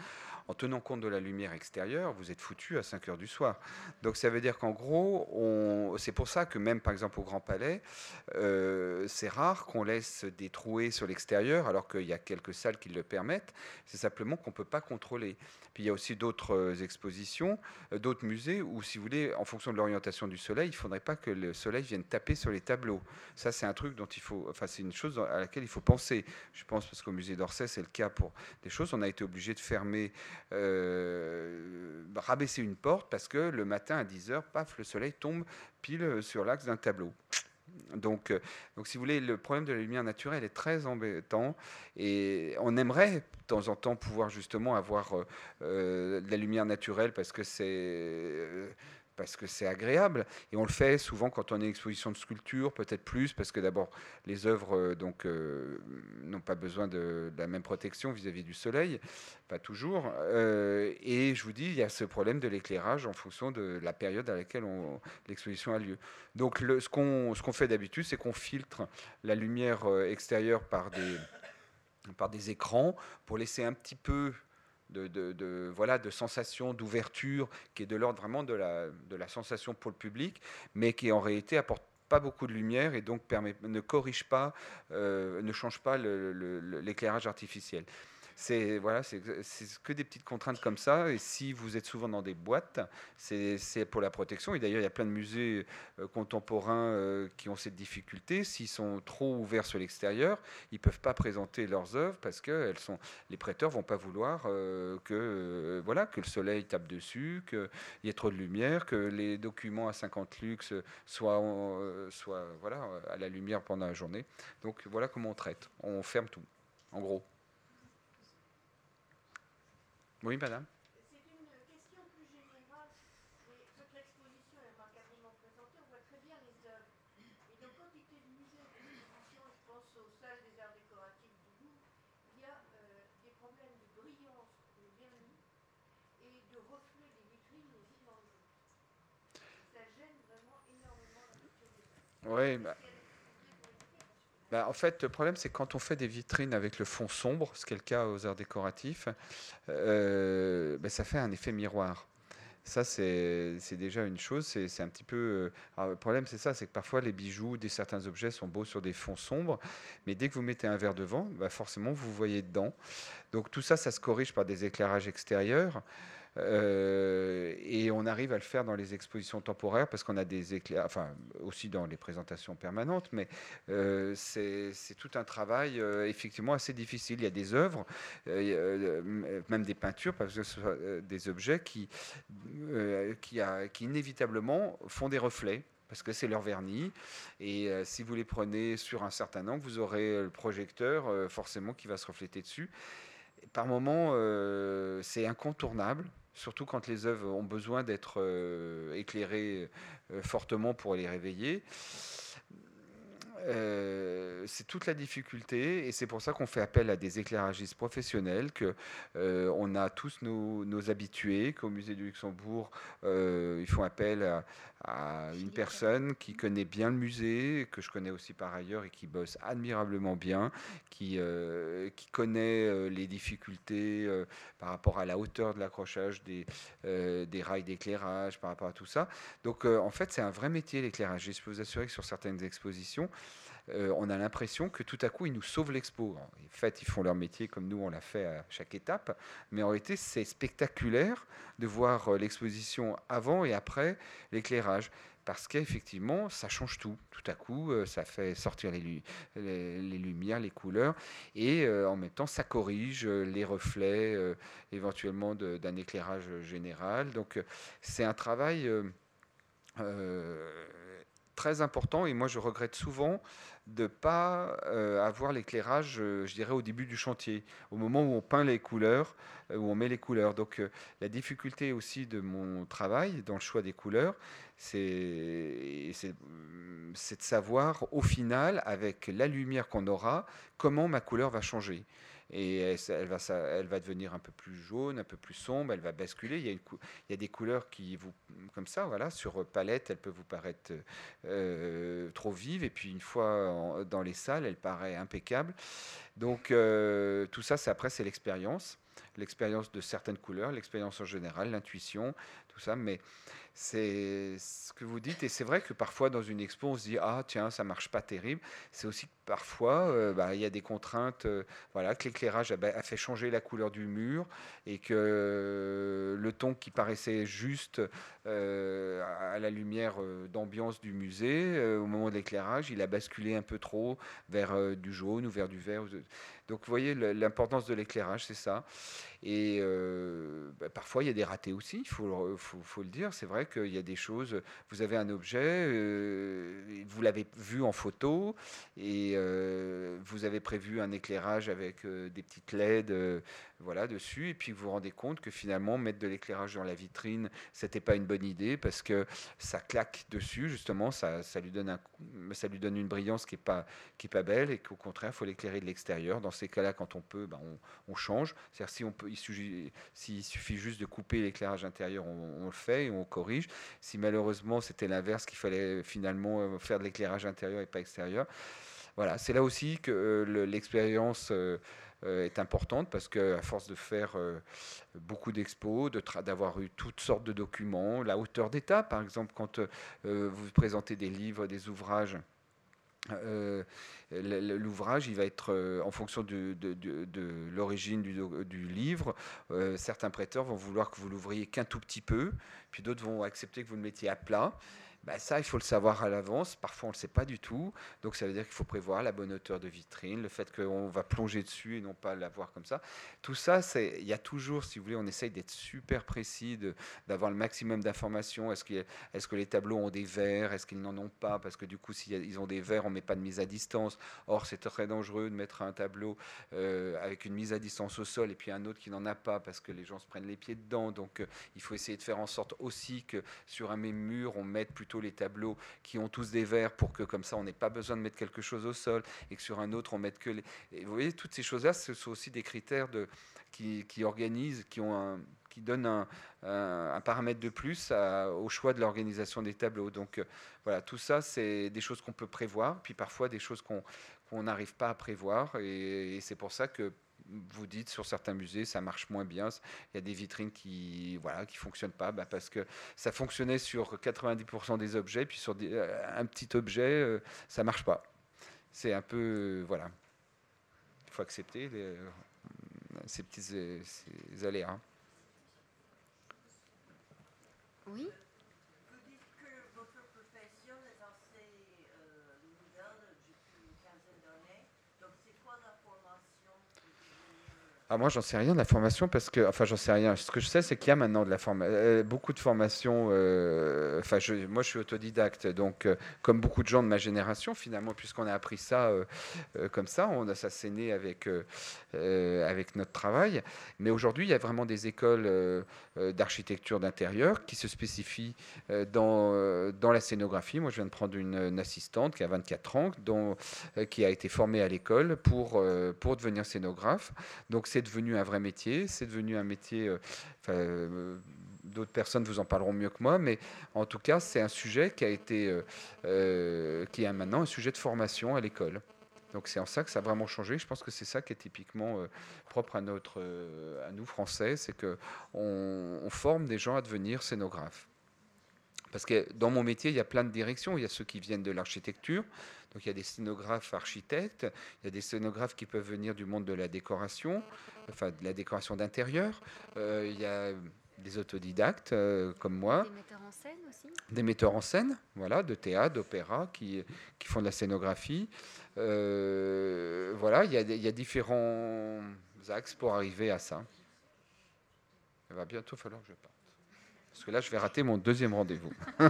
Speaker 4: en tenant compte de la lumière extérieure, vous êtes foutu à 5 heures du soir. Donc, ça veut dire qu'en gros, c'est pour ça que même, par exemple, au Grand Palais, euh, c'est rare qu'on laisse des trouées sur l'extérieur alors qu'il y a quelques salles qui le permettent. C'est simplement qu'on ne peut pas contrôler il y a aussi d'autres euh, expositions, euh, d'autres musées où, si vous voulez, en fonction de l'orientation du soleil, il ne faudrait pas que le soleil vienne taper sur les tableaux. Ça, c'est un truc dont il faut, enfin, c'est une chose à laquelle il faut penser. Je pense parce qu'au musée d'Orsay, c'est le cas pour des choses. On a été obligé de fermer, euh, rabaisser une porte parce que le matin à 10 h paf, le soleil tombe pile sur l'axe d'un tableau. Donc, euh, donc, si vous voulez, le problème de la lumière naturelle est très embêtant et on aimerait de temps en temps pouvoir justement avoir euh, euh, de la lumière naturelle parce que c'est parce que c'est agréable. Et on le fait souvent quand on est exposition de sculpture, peut-être plus, parce que d'abord, les œuvres euh, donc euh, n'ont pas besoin de, la même protection vis-à-vis du soleil, pas toujours. Euh, et je vous dis, il y a ce problème de l'éclairage en fonction de la période à laquelle l'exposition a lieu. Donc le, ce qu'on fait d'habitude, c'est qu'on filtre la lumière extérieure par des par des écrans pour laisser un petit peu de, voilà, de sensation d'ouverture, qui est de l'ordre vraiment de la, de la sensation pour le public, mais qui en réalité apporte pas beaucoup de lumière et donc permet, ne corrige pas, euh, ne change pas l'éclairage artificiel c'est voilà, que des petites contraintes comme ça. Et si vous êtes souvent dans des boîtes, c'est pour la protection. Et d'ailleurs, il y a plein de musées euh, contemporains euh, qui ont cette difficulté. S'ils sont trop ouverts sur l'extérieur, ils peuvent pas présenter leurs œuvres parce que les prêteurs vont pas vouloir euh, que voilà que le soleil tape dessus, qu'il y ait trop de lumière, que les documents à 50 lux soient, soient voilà à la lumière pendant la journée. Donc voilà comment on traite. On ferme tout, en gros. Oui, madame.
Speaker 5: C'est une question plus générale. Toute l'exposition est carrément présentée. On voit très bien les œuvres. Et donc, quand il était le musée d'exposition, je pense aux salles des arts décoratifs du Louvre, il y a euh, des problèmes de brillance bien mis et de reflet des vitrines autres. Ça gêne vraiment énormément la lecture des œuvres.
Speaker 4: Oui, bah. Bah, en fait, le problème, c'est quand on fait des vitrines avec le fond sombre, ce qui est le cas aux arts décoratifs, euh, bah, ça fait un effet miroir. Ça, c'est déjà une chose. C'est un petit peu. Euh, le problème, c'est ça c'est que parfois, les bijoux, des certains objets sont beaux sur des fonds sombres, mais dès que vous mettez un verre devant, bah, forcément, vous voyez dedans. Donc, tout ça, ça se corrige par des éclairages extérieurs. Euh, et on arrive à le faire dans les expositions temporaires parce qu'on a des éclairs, enfin aussi dans les présentations permanentes, mais euh, c'est tout un travail euh, effectivement assez difficile. Il y a des œuvres, même des peintures, parce que ce sont des objets qui, qui, inévitablement font des reflets parce que c'est leur vernis. Et si vous les prenez sur un certain angle, vous aurez le projecteur forcément qui va se refléter dessus. par moments, c'est incontournable surtout quand les œuvres ont besoin d'être euh, éclairées euh, fortement pour les réveiller. Euh, c'est toute la difficulté et c'est pour ça qu'on fait appel à des éclairagistes professionnels, que on a tous nos habitués, qu'au musée du Luxembourg, ils font appel à, à une personne qui connaît bien le musée, que je connais aussi par ailleurs et qui bosse admirablement bien, qui, euh, qui connaît euh, les difficultés euh, par rapport à la hauteur de l'accrochage des, des rails d'éclairage, par rapport à tout ça. Donc en fait, c'est un vrai métier l'éclairage. Je peux vous assurer que sur certaines expositions, euh, on a l'impression que tout à coup, ils nous sauvent l'expo. En fait, ils font leur métier comme nous, on l'a fait à chaque étape. Mais en réalité, c'est spectaculaire de voir euh, l'exposition avant et après l'éclairage. Parce qu'effectivement, ça change tout. Tout à coup, euh, ça fait sortir les, lumières, les couleurs. Et en même temps, ça corrige les reflets éventuellement d'un éclairage général. Donc, c'est un travail très important et moi je regrette souvent de ne pas euh, avoir l'éclairage, euh, je dirais, au début du chantier, au moment où on peint les couleurs, euh, où on met les couleurs. Donc la difficulté aussi de mon travail dans le choix des couleurs, c'est de savoir au final, avec la lumière qu'on aura, comment ma couleur va changer. Et elle, va, elle va devenir un peu plus jaune, un peu plus sombre, elle va basculer. Il y a, des couleurs qui vous, comme ça, voilà, sur palette, elle peut vous paraître euh, trop vive, et puis une fois dans les salles, elle paraît impeccable. Donc euh, tout ça, c'est après, c'est l'expérience, l'expérience de certaines couleurs, l'expérience en général, l'intuition, ça, mais c'est ce que vous dites, et c'est vrai que parfois dans une expo, on se dit ah tiens ça marche pas terrible. C'est aussi parfois euh, bah, il y a des contraintes, euh, voilà, que l'éclairage a, fait changer la couleur du mur et que le ton qui paraissait juste euh, à la lumière d'ambiance du musée, au moment de l'éclairage, il a basculé un peu trop vers du jaune ou vers du vert. Donc vous voyez l'importance de l'éclairage, c'est ça. Et bah, parfois il y a des ratés aussi, il faut, faut, le dire. C'est vrai qu'il y a des choses, vous avez un objet, euh, vous l'avez vu en photo, et euh, vous avez prévu un éclairage avec euh, des petites LED voilà, dessus, et puis vous vous rendez compte que finalement, mettre de l'éclairage dans la vitrine, c'était pas une bonne idée, parce que ça claque dessus, justement, ça, ça, lui, donne un, ça lui donne une brillance qui n'est pas, qui est pas belle, et qu'au contraire, il faut l'éclairer de l'extérieur. Dans ces cas-là, quand on peut, ben, on, on, change. C'est-à-dire si on peut, il suffit, s'il suffit juste de couper l'éclairage intérieur, on, on, le fait et on corrige. Si malheureusement c'était l'inverse, qu'il fallait finalement euh, faire de l'éclairage intérieur et pas extérieur. Voilà, c'est là aussi que euh, l'expérience euh, est importante parce qu'à force de faire beaucoup d'expos, d'avoir eu toutes sortes de documents, la hauteur d'état par exemple, quand vous présentez des livres, des ouvrages, l'ouvrage, il va être en fonction de, l'origine du, livre. certains prêteurs vont vouloir que vous l'ouvriez qu'un tout petit peu, puis d'autres vont accepter que vous le mettiez à plat. Ben ça, il faut le savoir à l'avance. Parfois, on ne le sait pas du tout. Donc, ça veut dire qu'il faut prévoir la bonne hauteur de vitrine, le fait qu'on va plonger dessus et non pas l'avoir comme ça. Tout ça, il y a toujours, si vous voulez, on essaye d'être super précis, d'avoir le maximum d'informations. Est-ce est que les tableaux ont des verres? Est-ce qu'ils n'en ont pas? Parce que du coup, s'ils ont des verres, on ne met pas de mise à distance. Or, c'est très dangereux de mettre un tableau euh, avec une mise à distance au sol et puis un autre qui n'en a pas parce que les gens se prennent les pieds dedans. Donc, euh, il faut essayer de faire en sorte aussi que sur un même mur, on mette plutôt les tableaux qui ont tous des verres pour que comme ça on n'ait pas besoin de mettre quelque chose au sol et que sur un autre on mette que les... Et vous voyez, toutes ces choses-là, ce sont aussi des critères qui, organisent, qui ont un, paramètre de plus au choix de l'organisation des tableaux. Donc euh, voilà, tout ça, c'est des choses qu'on peut prévoir, puis parfois des choses qu'on n'arrive pas à prévoir. et c'est pour ça que vous dites sur certains musées ça marche moins bien. Il y a des vitrines qui voilà qui fonctionnent pas bah, parce que ça fonctionnait sur 90% des objets, puis sur euh, un petit objet euh, ça marche pas. C'est un peu euh, voilà. Il faut accepter ces petits aléas.
Speaker 3: Oui.
Speaker 4: Ah, moi, j'en sais rien de la formation parce que, enfin, j'en sais rien. Ce que je sais, c'est qu'il y a maintenant de la formation, euh, beaucoup de formations. Euh, enfin, je, moi, je suis autodidacte, donc, euh, comme beaucoup de gens de ma génération, finalement, puisqu'on a appris ça comme ça, on a ça avec avec notre travail. Mais aujourd'hui, il y a vraiment des écoles d'architecture d'intérieur qui se spécifient dans dans la scénographie. Moi, je viens de prendre une, une assistante qui a 24 ans, dont qui a été formée à l'école pour pour devenir scénographe. Donc, c'est devenu un vrai métier, c'est devenu un métier. Euh, euh, d'autres personnes vous en parleront mieux que moi, mais en tout cas, c'est un sujet qui a été, euh, qui est maintenant un sujet de formation à l'école. Donc c'est en ça que ça a vraiment changé. Je pense que c'est ça qui est typiquement propre à notre, à nous Français, c'est que on, forme des gens à devenir scénographes. Parce que dans mon métier, il y a plein de directions. Il y a ceux qui viennent de l'architecture, donc il y a des scénographes architectes, il y a des scénographes qui peuvent venir du monde de la décoration, enfin de la décoration d'intérieur. Euh, il y a des autodidactes euh, comme moi.
Speaker 3: Des metteurs en scène aussi
Speaker 4: Des metteurs en scène, voilà, de théâtre, d'opéra, qui, qui font de la scénographie. Euh, voilà, il y, a, il y a différents axes pour arriver à ça. Il va bientôt falloir que je parte. Parce que là, je vais rater mon deuxième rendez-vous.